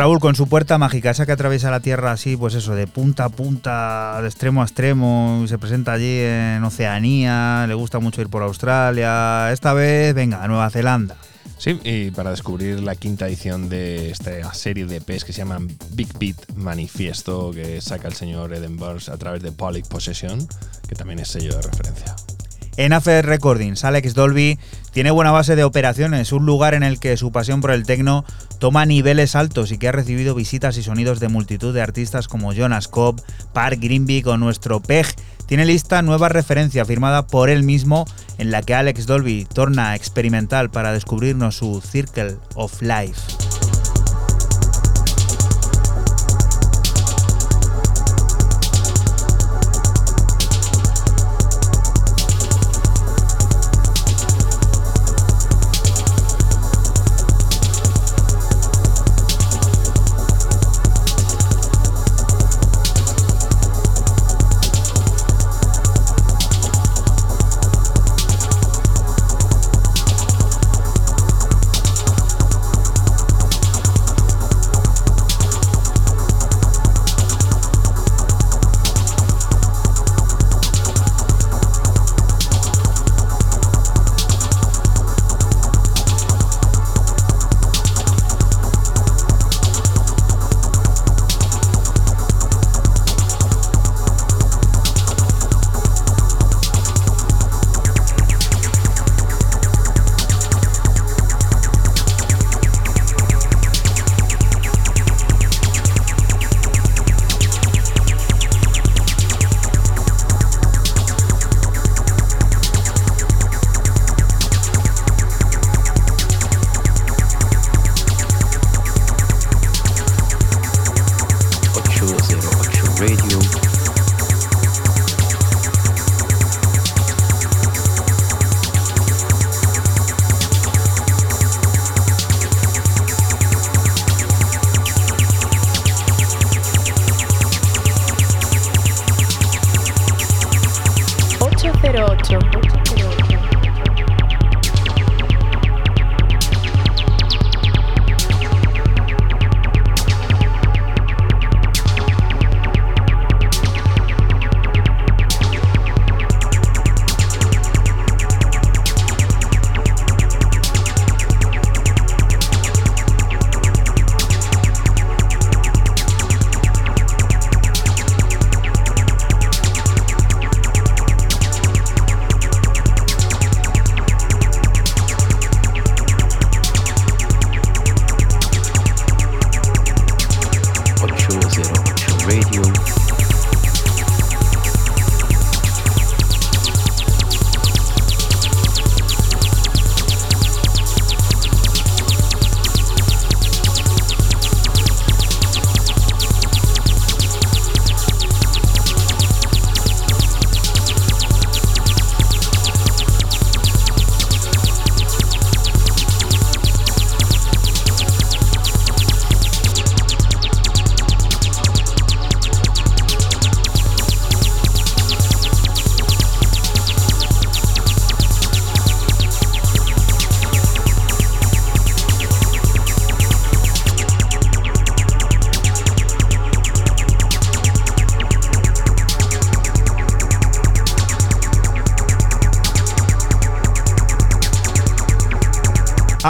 Raúl con su puerta mágica, esa que atraviesa la Tierra así, pues eso, de punta a punta, de extremo a extremo, y se presenta allí en Oceanía, le gusta mucho ir por Australia, esta vez, venga, a Nueva Zelanda. Sí, y para descubrir la quinta edición de esta serie de EPs que se llaman Big Beat Manifiesto, que saca el señor Eden Burns a través de Public Possession, que también es sello de referencia. En AFE Recordings, Alex Dolby tiene buena base de operaciones, un lugar en el que su pasión por el techno toma niveles altos y que ha recibido visitas y sonidos de multitud de artistas como Jonas Cobb, Park Greenvik o nuestro PEG. Tiene lista nueva referencia firmada por él mismo en la que Alex Dolby torna experimental para descubrirnos su Circle of Life.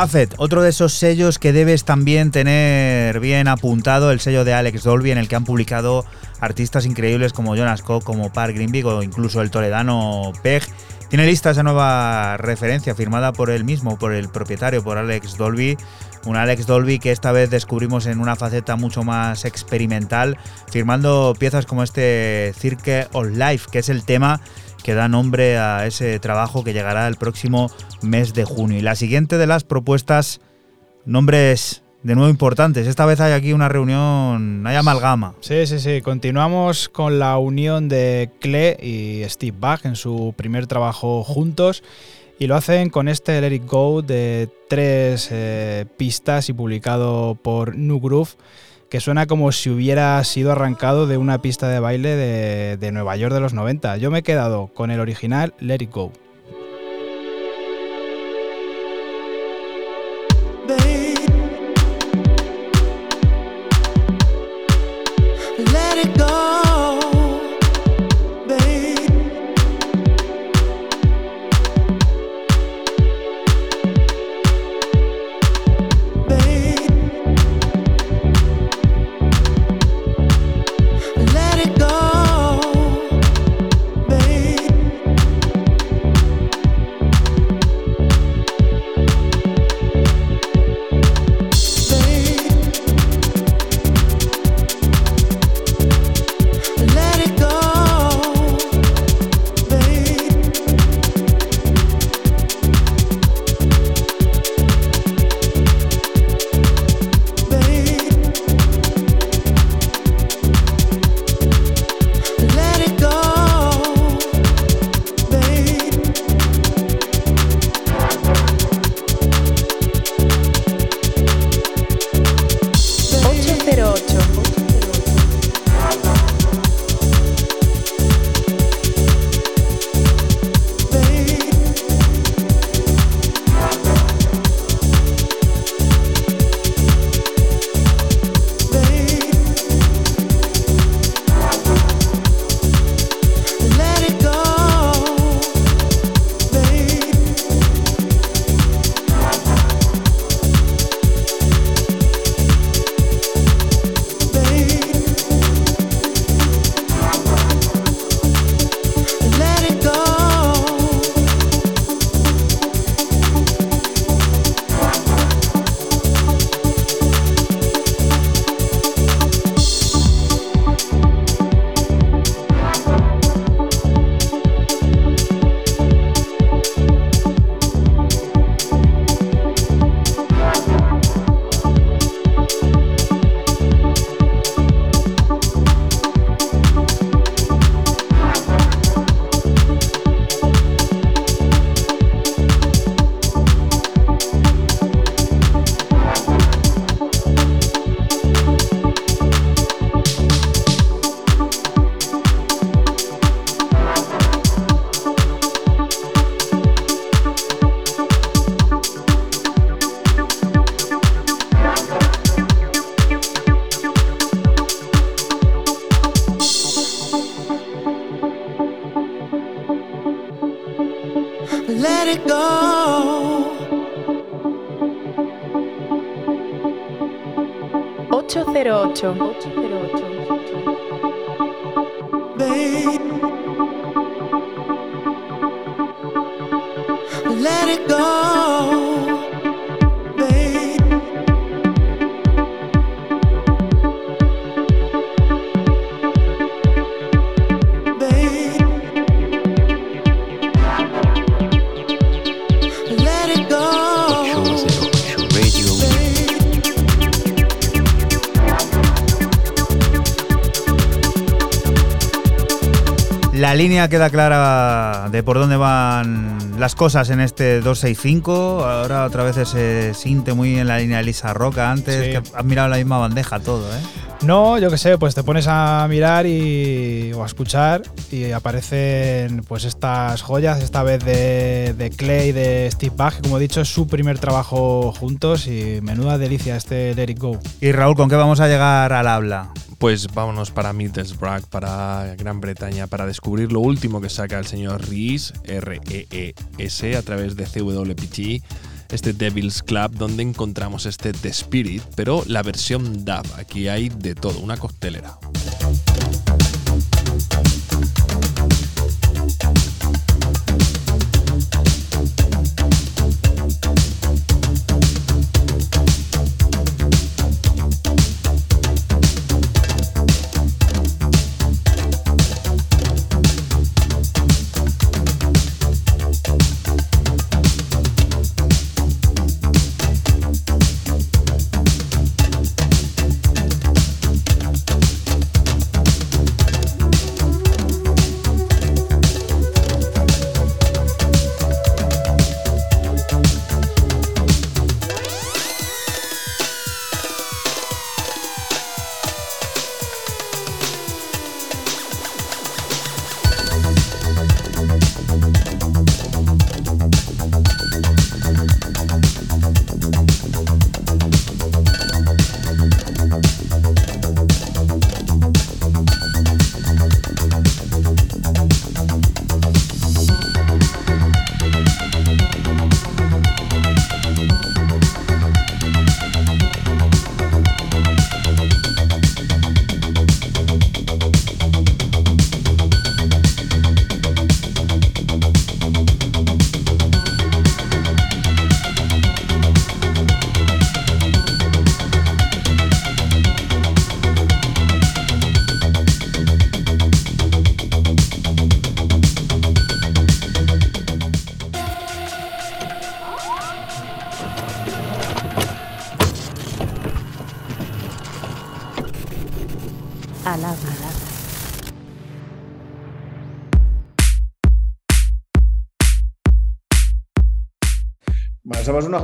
AFET, otro de esos sellos que debes también tener bien apuntado, el sello de Alex Dolby, en el que han publicado artistas increíbles como Jonas Cobb, como Park Greenvik o incluso el toledano Peg. Tiene lista esa nueva referencia firmada por él mismo, por el propietario, por Alex Dolby. Un Alex Dolby que esta vez descubrimos en una faceta mucho más experimental, firmando piezas como este Cirque of Life, que es el tema que da nombre a ese trabajo que llegará el próximo mes de junio. Y la siguiente de las propuestas, nombres de nuevo importantes. Esta vez hay aquí una reunión, hay amalgama. Sí, sí, sí. Continuamos con la unión de Cle y Steve Bach en su primer trabajo juntos. Y lo hacen con este Let It Go de tres eh, pistas y publicado por New Groove, que suena como si hubiera sido arrancado de una pista de baile de, de Nueva York de los 90. Yo me he quedado con el original Let It Go. Línea queda clara de por dónde van las cosas en este 265. Ahora otra vez ese sinte muy en la línea de Lisa Roca antes, Sí. que has mirado la misma bandeja todo, ¿eh? No, yo qué sé, pues te pones a mirar y, o a escuchar y aparecen pues estas joyas, esta vez de, de Clay, de Steve Bach, que como he dicho es su primer trabajo juntos y menuda delicia este Let It Go. Y Raúl, ¿con qué vamos a llegar al habla? Pues vámonos para Middlesbrough, para Gran Bretaña, para descubrir lo último que saca el señor Rees, R-E-E-S, a través de CWPT, este Devil's Club, donde encontramos este The Spirit, pero la versión DAB. Aquí hay de todo, una costelera.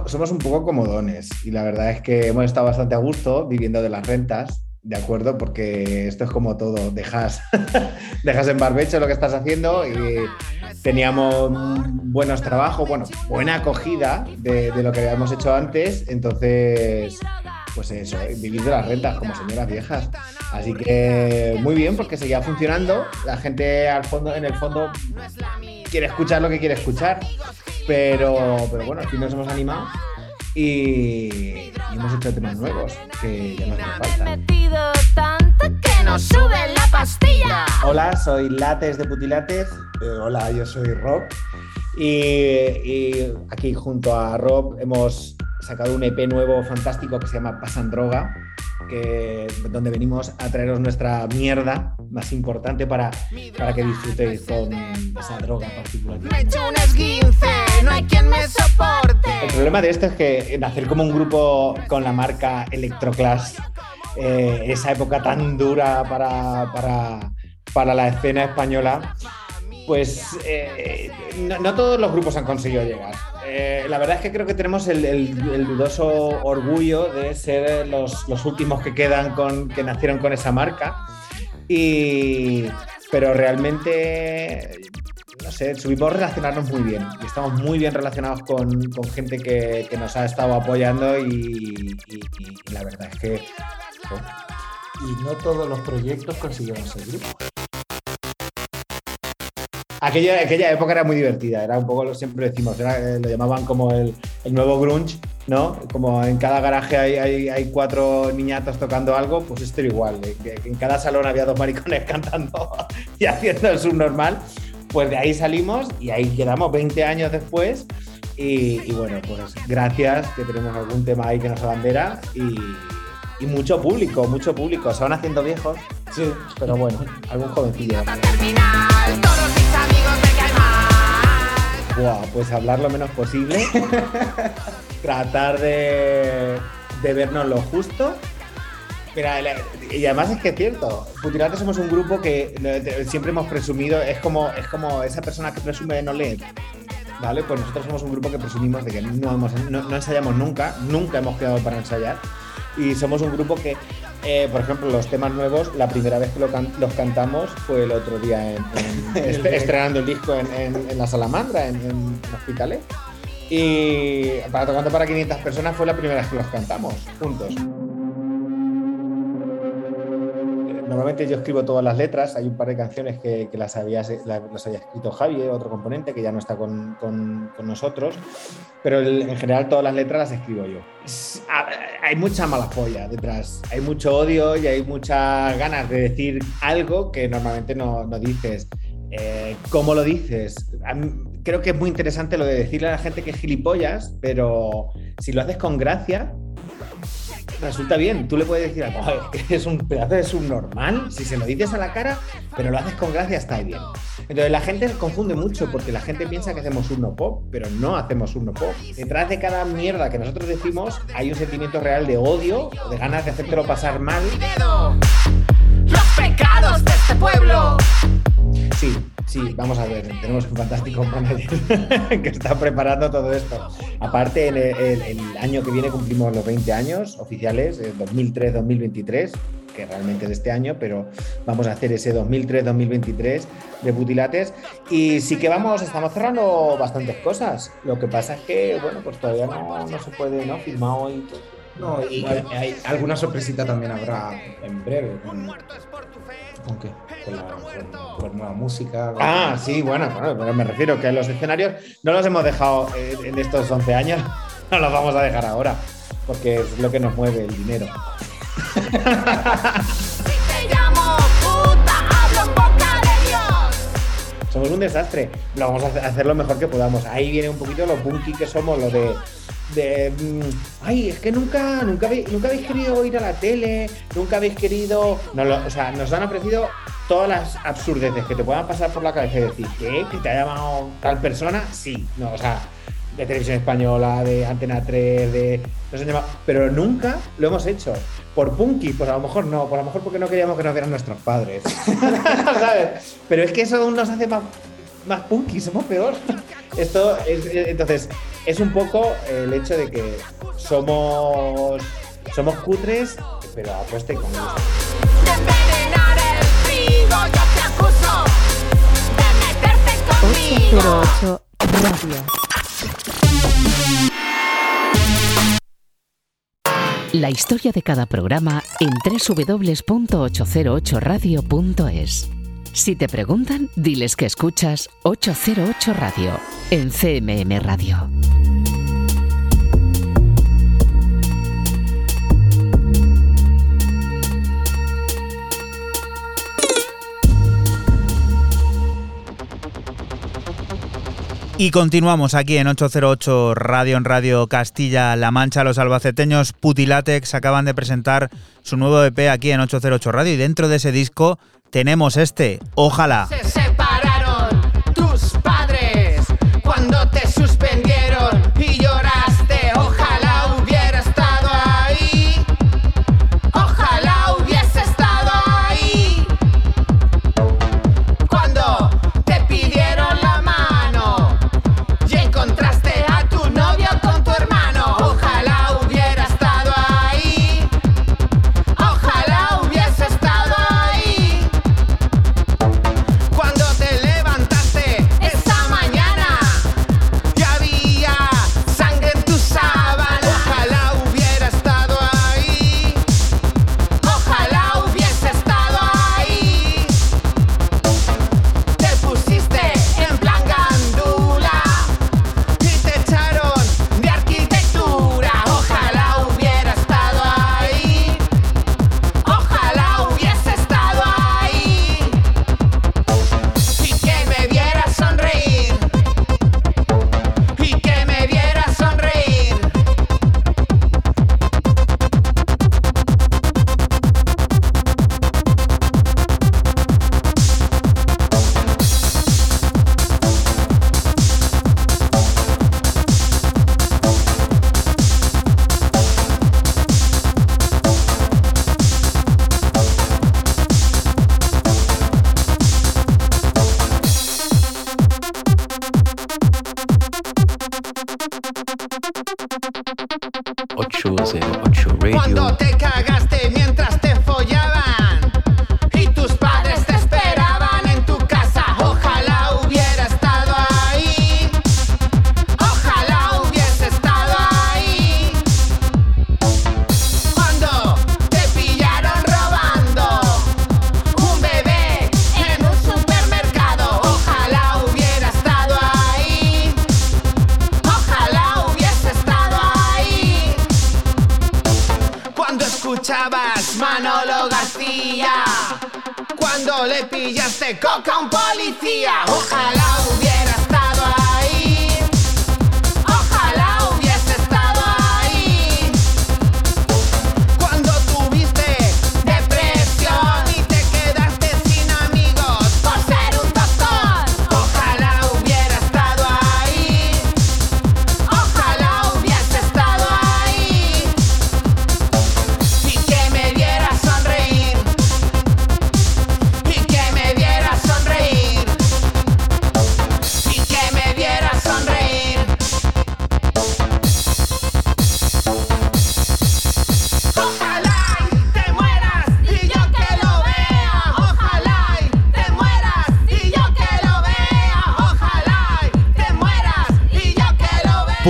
Somos un poco comodones y la verdad es que hemos estado bastante a gusto viviendo de las rentas, ¿de acuerdo? Porque esto es como todo, dejas, dejas en barbecho lo que estás haciendo y teníamos buenos trabajos, bueno, buena acogida de, de lo que habíamos hecho antes, entonces, pues eso, vivir de las rentas como señoras viejas. Así que muy bien porque seguía funcionando, la gente al fondo, en el fondo quiere escuchar lo que quiere escuchar. Pero, pero bueno, aquí nos hemos animado y, y hemos hecho temas nuevos que ya nos hacen falta. metido tanto que nos sube la pastilla. Hola, soy Lates de Putilates. Eh, hola, yo soy Rob. Y, y aquí junto a Rob hemos sacado un EP nuevo fantástico que se llama Pasan Droga, que, donde venimos a traeros nuestra mierda más importante para, para que disfrutéis con esa droga particular. Me echo un esguince, no hay quien me soporte. El problema de esto es que hacer como un grupo con la marca Electroclass, eh, esa época tan dura para, para, para la escena española, pues eh, no, todos los grupos han conseguido llegar. Eh, la verdad es que creo que tenemos el dudoso orgullo de ser los, los últimos que quedan con, que nacieron con esa marca. Y, pero realmente, no sé, subimos relacionarnos muy bien. Y estamos muy bien relacionados con, con gente que, que nos ha estado apoyando y, y- y- y la verdad es que... jo, Y no todos los proyectos consiguieron ser grupos. Aquella, aquella época era muy divertida, era un poco, lo siempre decimos, era, eh, lo llamaban como el, el nuevo grunge, ¿no? Como en cada garaje hay, hay, hay cuatro niñatos tocando algo, pues esto era igual. eh, en cada salón había dos maricones cantando y haciendo el subnormal. Pues de ahí salimos y ahí quedamos 20 años después. Y, y bueno, pues gracias que tenemos algún tema ahí que nos abandera y, y mucho público, mucho público. Se van haciendo viejos, sí, pero bueno, algún jovencillo. Buah, pues hablar lo menos posible. Tratar de, de vernos lo justo. La- y además es que es cierto, Putilate somos un grupo que siempre hemos presumido, es como, es como esa persona que presume de no leer. ¿Vale? Pues nosotros somos un grupo que presumimos de que no, hemos- no- no ensayamos nunca, nunca hemos quedado para ensayar. Y somos un grupo que, eh, por ejemplo, los temas nuevos, la primera vez que lo can- los cantamos fue el otro día en, en- est- estrenando el disco en, en- la Salamandra, en, Hospitalet. Y para tocando para 500 personas fue la primera vez que los cantamos juntos. Normalmente yo escribo todas las letras, hay un par de canciones que, que las, había, la- las había escrito Javi, otro componente que ya no está con, con- con nosotros, pero el- en general todas las letras las escribo yo. Hay mucha mala polla detrás, hay mucho odio y hay muchas ganas de decir algo que normalmente no, no dices. Eh, ¿Cómo lo dices? Creo que es muy interesante lo de decirle a la gente que es gilipollas, pero si lo haces con gracia, resulta bien. Tú le puedes decir, "Oh, es un pedazo de subnormal. Si se lo dices a la cara, pero lo haces con gracia, está bien. Entonces la gente confunde mucho porque la gente piensa que hacemos urno pop, pero no hacemos urno pop. Detrás de cada mierda que nosotros decimos hay un sentimiento real de odio o de ganas de hacértelo pasar mal. Los pecados de este pueblo. Sí, sí, vamos a ver, tenemos un fantástico manager que está preparando todo esto. Aparte, el, el- el año que viene cumplimos los 20 años oficiales, eh, 2003-2023, que realmente es este año, pero vamos a hacer ese 2003-2023 de Butilates. Y sí que vamos, estamos cerrando bastantes cosas. Lo que pasa es que, bueno, pues todavía no, no se puede, ¿no? Firmado y todo. No, y hay, alguna sorpresita también habrá en breve con, ¿Con qué? con, la, con- con nueva música. con- Ah, sí, bueno, bueno, pero me refiero que los escenarios no los hemos dejado en estos 11 años, no los vamos a dejar ahora, porque es lo que nos mueve el dinero. Somos un desastre, lo vamos a hacer- hacer lo mejor que podamos. Ahí viene un poquito lo punky que somos, lo de. De mm, ay, es que nunca, nunca, habéis, nunca habéis querido ir a la tele, nunca habéis querido. No, o sea, nos han ofrecido todas las absurdeces que te puedan pasar por la cabeza y decir, ¿qué? ¿Que te ha llamado tal persona? Sí, no, o sea, de televisión española, de Antena 3, de. Nos han llamado, pero nunca lo hemos hecho. Por punky, pues a lo mejor no, por lo mejor porque no queríamos que nos vieran nuestros padres. ¿Sabes? Pero es que eso nos hace más, más punky, somos peor. Esto es, eh, entonces, es un poco el hecho de que somos, somos cutres, pero a coste y con gusto. De envenenar el trigo, yo te acuso. De meterte conmigo. 808 Radio. La historia de cada programa en www.808radio.es. Si te preguntan, diles que escuchas 808 Radio en CMM Radio. Y continuamos aquí en 808 Radio en Radio Castilla-La Mancha. Los albaceteños Putilatex acaban de presentar su nuevo EP aquí en 808 Radio y dentro de ese disco tenemos este, ojalá.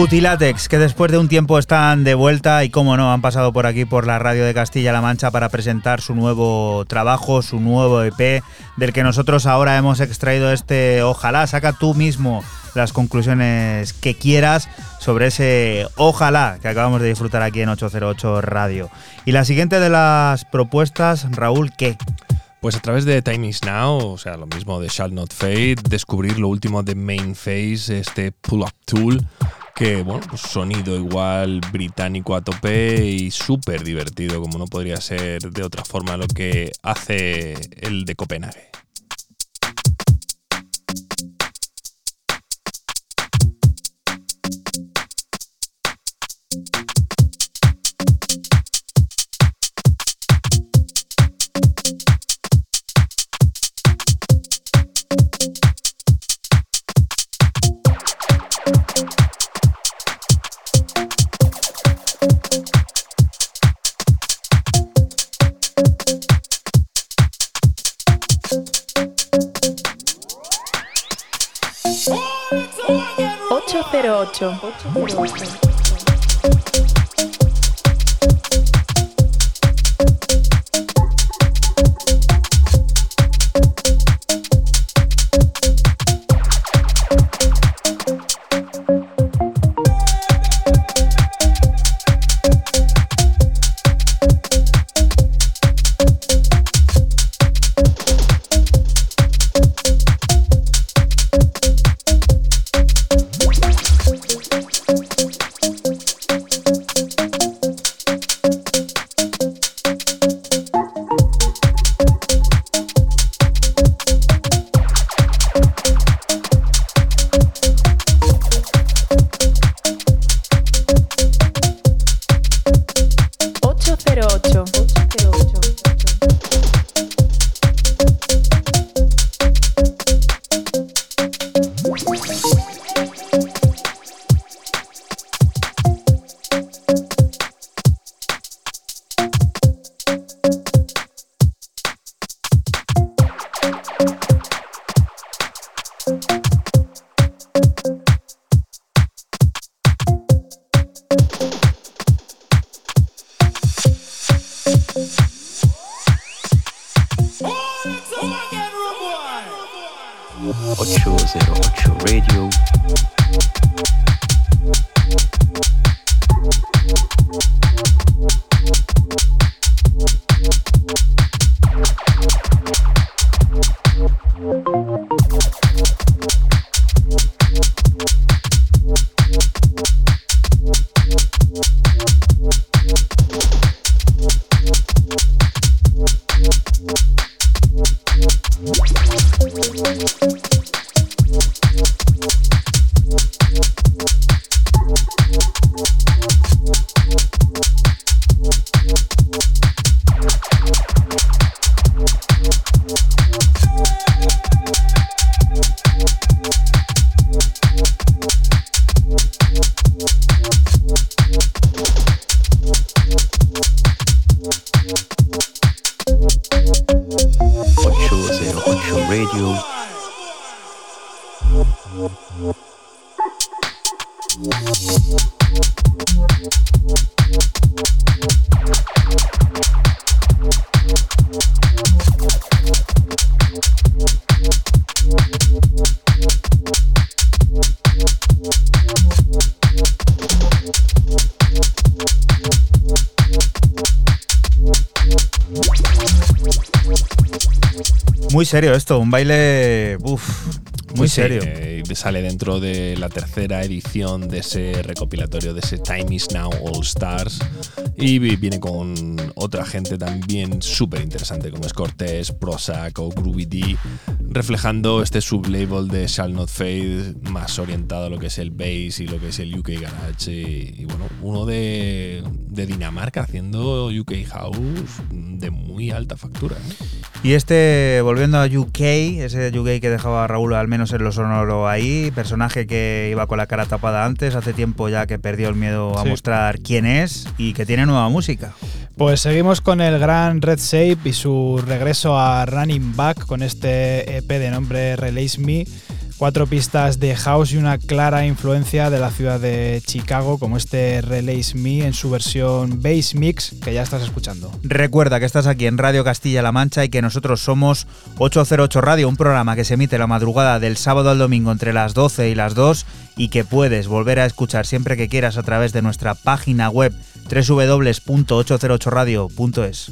Putilatex, que después de un tiempo están de vuelta y como no, han pasado por aquí por la radio de Castilla-La Mancha para presentar su nuevo trabajo, su nuevo EP, del que nosotros ahora hemos extraído este Ojalá, saca tú mismo las conclusiones que quieras sobre ese Ojalá que acabamos de disfrutar aquí en 808 Radio. Y la siguiente de las propuestas, Raúl, ¿qué? Pues a través de Time Is Now, o sea, lo mismo de Shall Not Fade, descubrir lo último de Main Phase, este Pull-Up Tool, que, bueno, pues sonido igual británico a tope y súper divertido, como no podría ser de otra forma lo que hace el de Copenhague. 808. 808. Muy serio esto, un baile. Uf, muy sí, serio. eh, sale dentro de la tercera edición de ese recopilatorio, de ese Time Is Now All Stars. Y vi- viene con otra gente también súper interesante, como es Cortés, Prozac o Groovy D, reflejando este sublabel de Shall Not Fade, más orientado a lo que es el bass y lo que es el UK Garage. Y, y bueno, uno de, de Dinamarca haciendo UK House de muy alta factura. ¿eh? Y este, volviendo a UK, ese UK que dejaba a Raúl al menos en lo sonoro ahí, personaje que iba con la cara tapada antes, hace tiempo ya que perdió el miedo a Sí. mostrar quién es y que tiene nueva música. Pues seguimos con el gran Red Shape y su regreso a Running Back con este EP de nombre Release Me. Cuatro pistas de house y una clara influencia de la ciudad de Chicago, como este Release Me en su versión Bass Mix que ya estás escuchando. Recuerda que estás aquí en Radio Castilla-La Mancha y que nosotros somos 808 Radio, un programa que se emite la madrugada del sábado al domingo entre las 12 y las 2 y que puedes volver a escuchar siempre que quieras a través de nuestra página web www.808radio.es.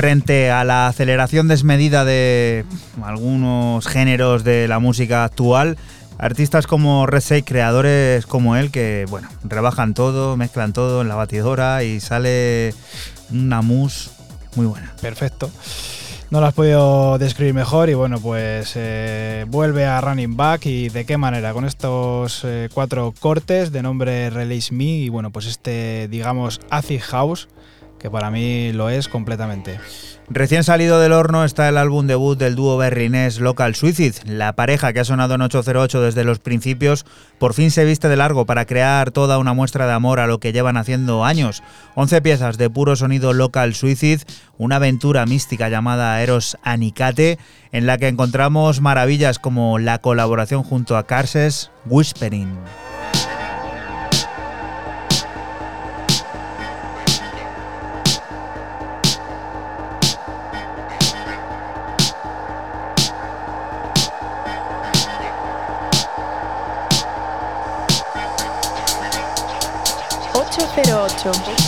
frente a la aceleración desmedida de algunos géneros de la música actual, artistas como Shake, creadores como él, que bueno, rebajan todo, mezclan todo en la batidora y sale una mousse muy buena. Perfecto. No lo has podido describir mejor y bueno, pues eh, vuelve a Running Back y de qué manera, con estos eh, cuatro cortes de nombre Release Me y bueno, pues este, digamos, Acid House que para mí lo es completamente. Recién salido del horno está el álbum debut del dúo berlinés Local Suicide. La pareja que ha sonado en 808 desde los principios por fin se viste de largo para crear toda una muestra de amor a lo que llevan haciendo años. 11 piezas de puro sonido Local Suicide, una aventura mística llamada Eros Anicate, en la que encontramos maravillas como la colaboración junto a Carses, Whispering. 808.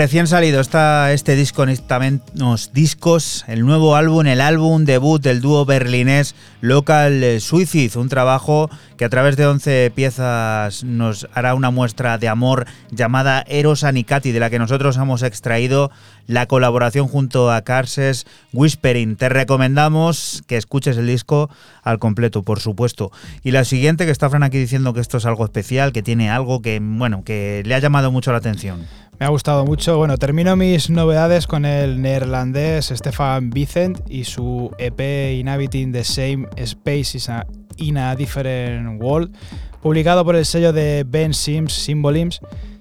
Recién salido está este disco los discos, el nuevo álbum, el álbum debut del dúo berlinés Local Suicide, un trabajo que a través de 11 piezas nos hará una muestra de amor llamada Eros Anicati, de la que nosotros hemos extraído la colaboración junto a Carses Whispering. Te recomendamos que escuches el disco al completo, por supuesto. Y la siguiente, que está Fran aquí diciendo que esto es algo especial, que tiene algo que, bueno, que le ha llamado mucho la atención. Me ha gustado mucho. Bueno, termino mis novedades con el neerlandés Stefan Vicent y su EP Inhabiting the Same Space in a Different World, publicado por el sello de Ben Sims Symbolims.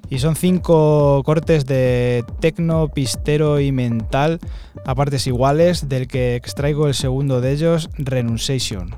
Y son cinco cortes de tecno, pistero y mental a partes iguales, del que extraigo el segundo de ellos, Renunciation.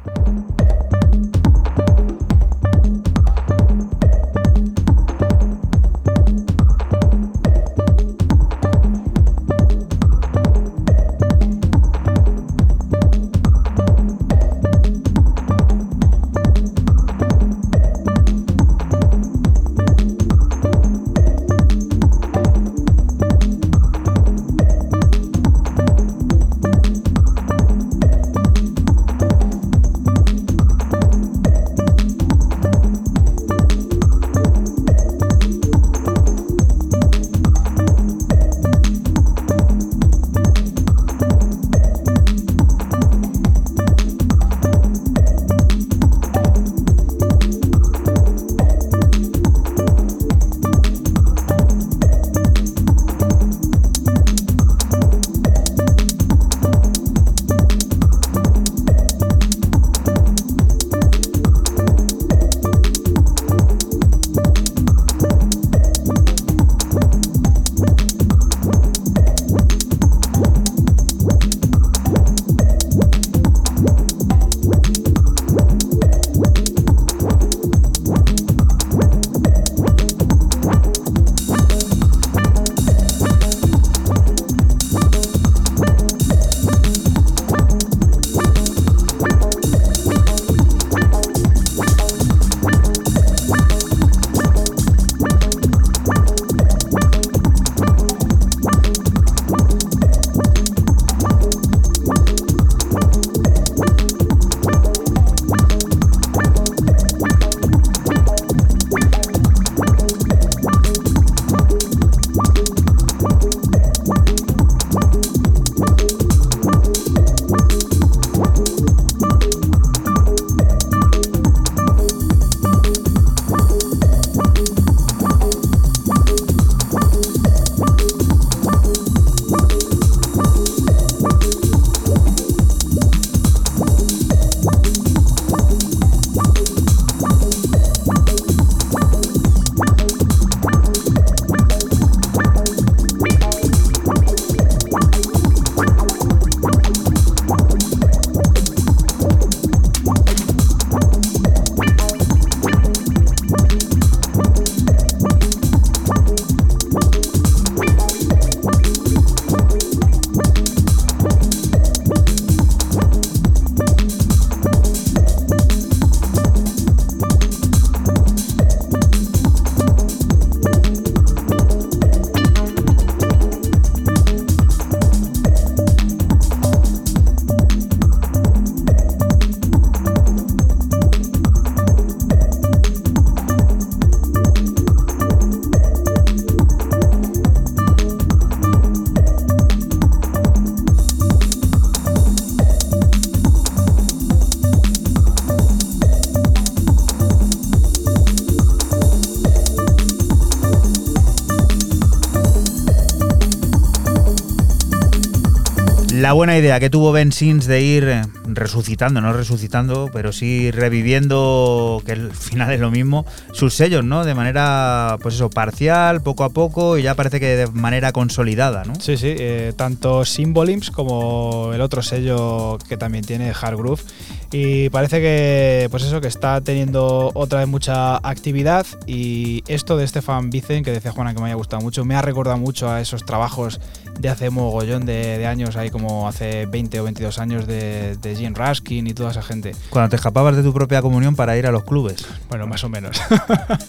La buena idea que tuvo Ben Sims de ir eh, resucitando, no resucitando, pero sí reviviendo, que al final es lo mismo, sus sellos, ¿no? De manera, pues eso, parcial, poco a poco, y ya parece que de manera consolidada, ¿no? Sí, sí, eh, tanto Symbolims como el otro sello que también tiene Hard Groove. Y parece que, pues eso, que está teniendo otra vez mucha actividad. Y esto de Stefan Vicen, que decía Juana que me haya gustado mucho, me ha recordado mucho a esos trabajos de hace mogollón de, de años, ahí como hace 20 o 22 años de, de Gene Raskin y toda esa gente. Cuando te escapabas de tu propia comunión para ir a los clubes. Bueno, más o menos.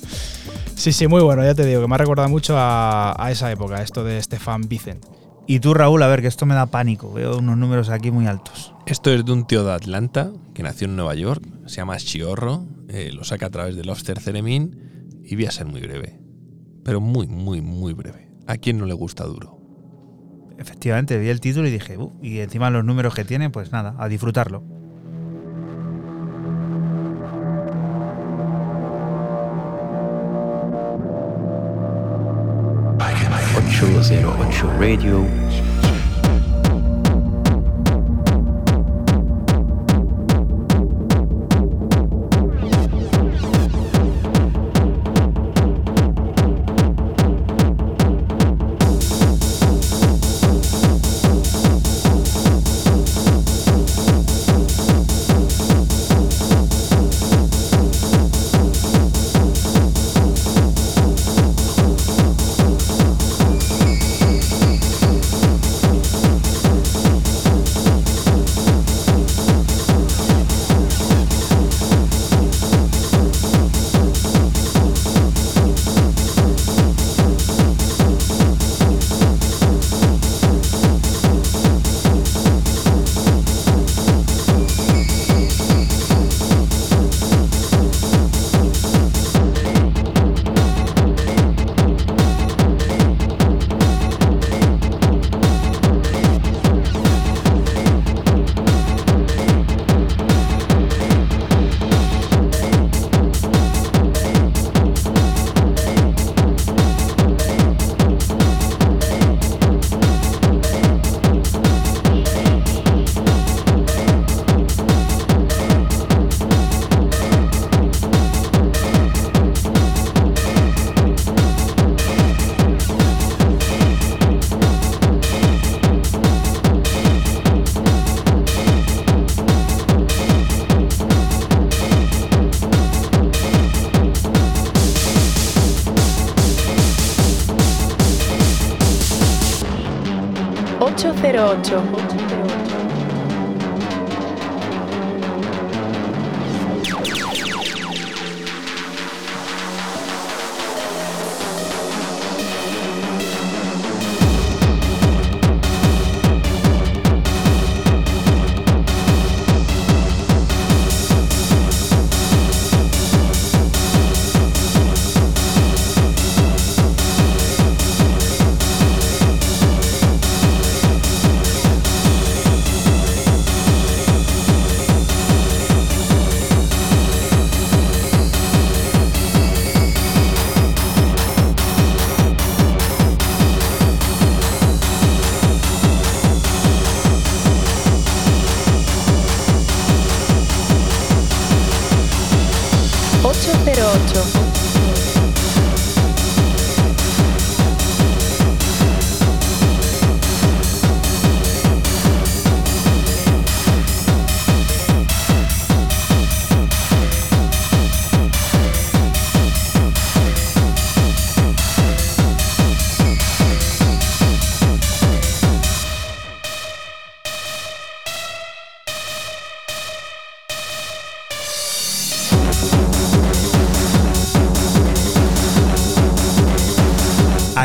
sí, sí, muy bueno, ya te digo, que me ha recordado mucho a, a esa época, esto de Stefan Vicen. Y tú, Raúl, a ver, que esto me da pánico. Veo unos números aquí muy altos. Esto es de un tío de Atlanta que nació en Nueva York, se llama Chiorro, eh, lo saca a través de Lobster Theremin y voy a ser muy breve. Pero muy, muy, muy breve. ¿A quién no le gusta duro? Efectivamente, vi el título y dije, y encima los números que tiene, pues nada, a disfrutarlo. Cero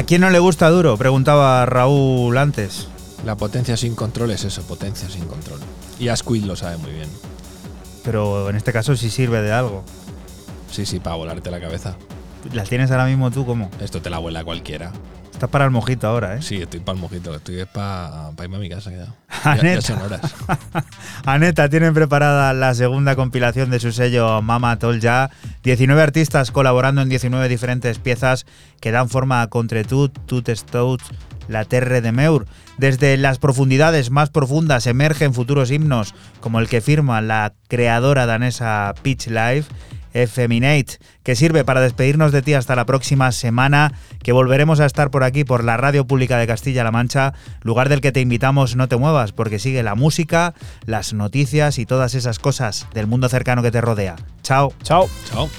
quién no le gusta duro? Preguntaba Raúl antes. La potencia sin control es eso, potencia sin control. Y Asquith lo sabe muy bien. Pero en este caso sí sirve de algo. Sí, sí, para volarte la cabeza. ¿Las tienes ahora mismo tú cómo? Esto te la vuela cualquiera. Estás para el mojito ahora, ¿eh? Sí, estoy para el mojito, estoy para irme a mi casa. Ya, ya, Aneta. ya son horas. Aneta tienen preparada la segunda compilación de su sello Mama Tol Ya. 19 artistas colaborando en 19 diferentes piezas que dan forma a Contretud, Tut Stout, La Terre de Meur. Desde las profundidades más profundas emergen futuros himnos, como el que firma la creadora danesa Pitch Life, Effeminate, que sirve para despedirnos de ti hasta la próxima semana, que volveremos a estar por aquí, por la Radio Pública de Castilla-La Mancha, lugar del que te invitamos no te muevas, porque sigue la música, las noticias y todas esas cosas del mundo cercano que te rodea. Chao. Chao. Chao.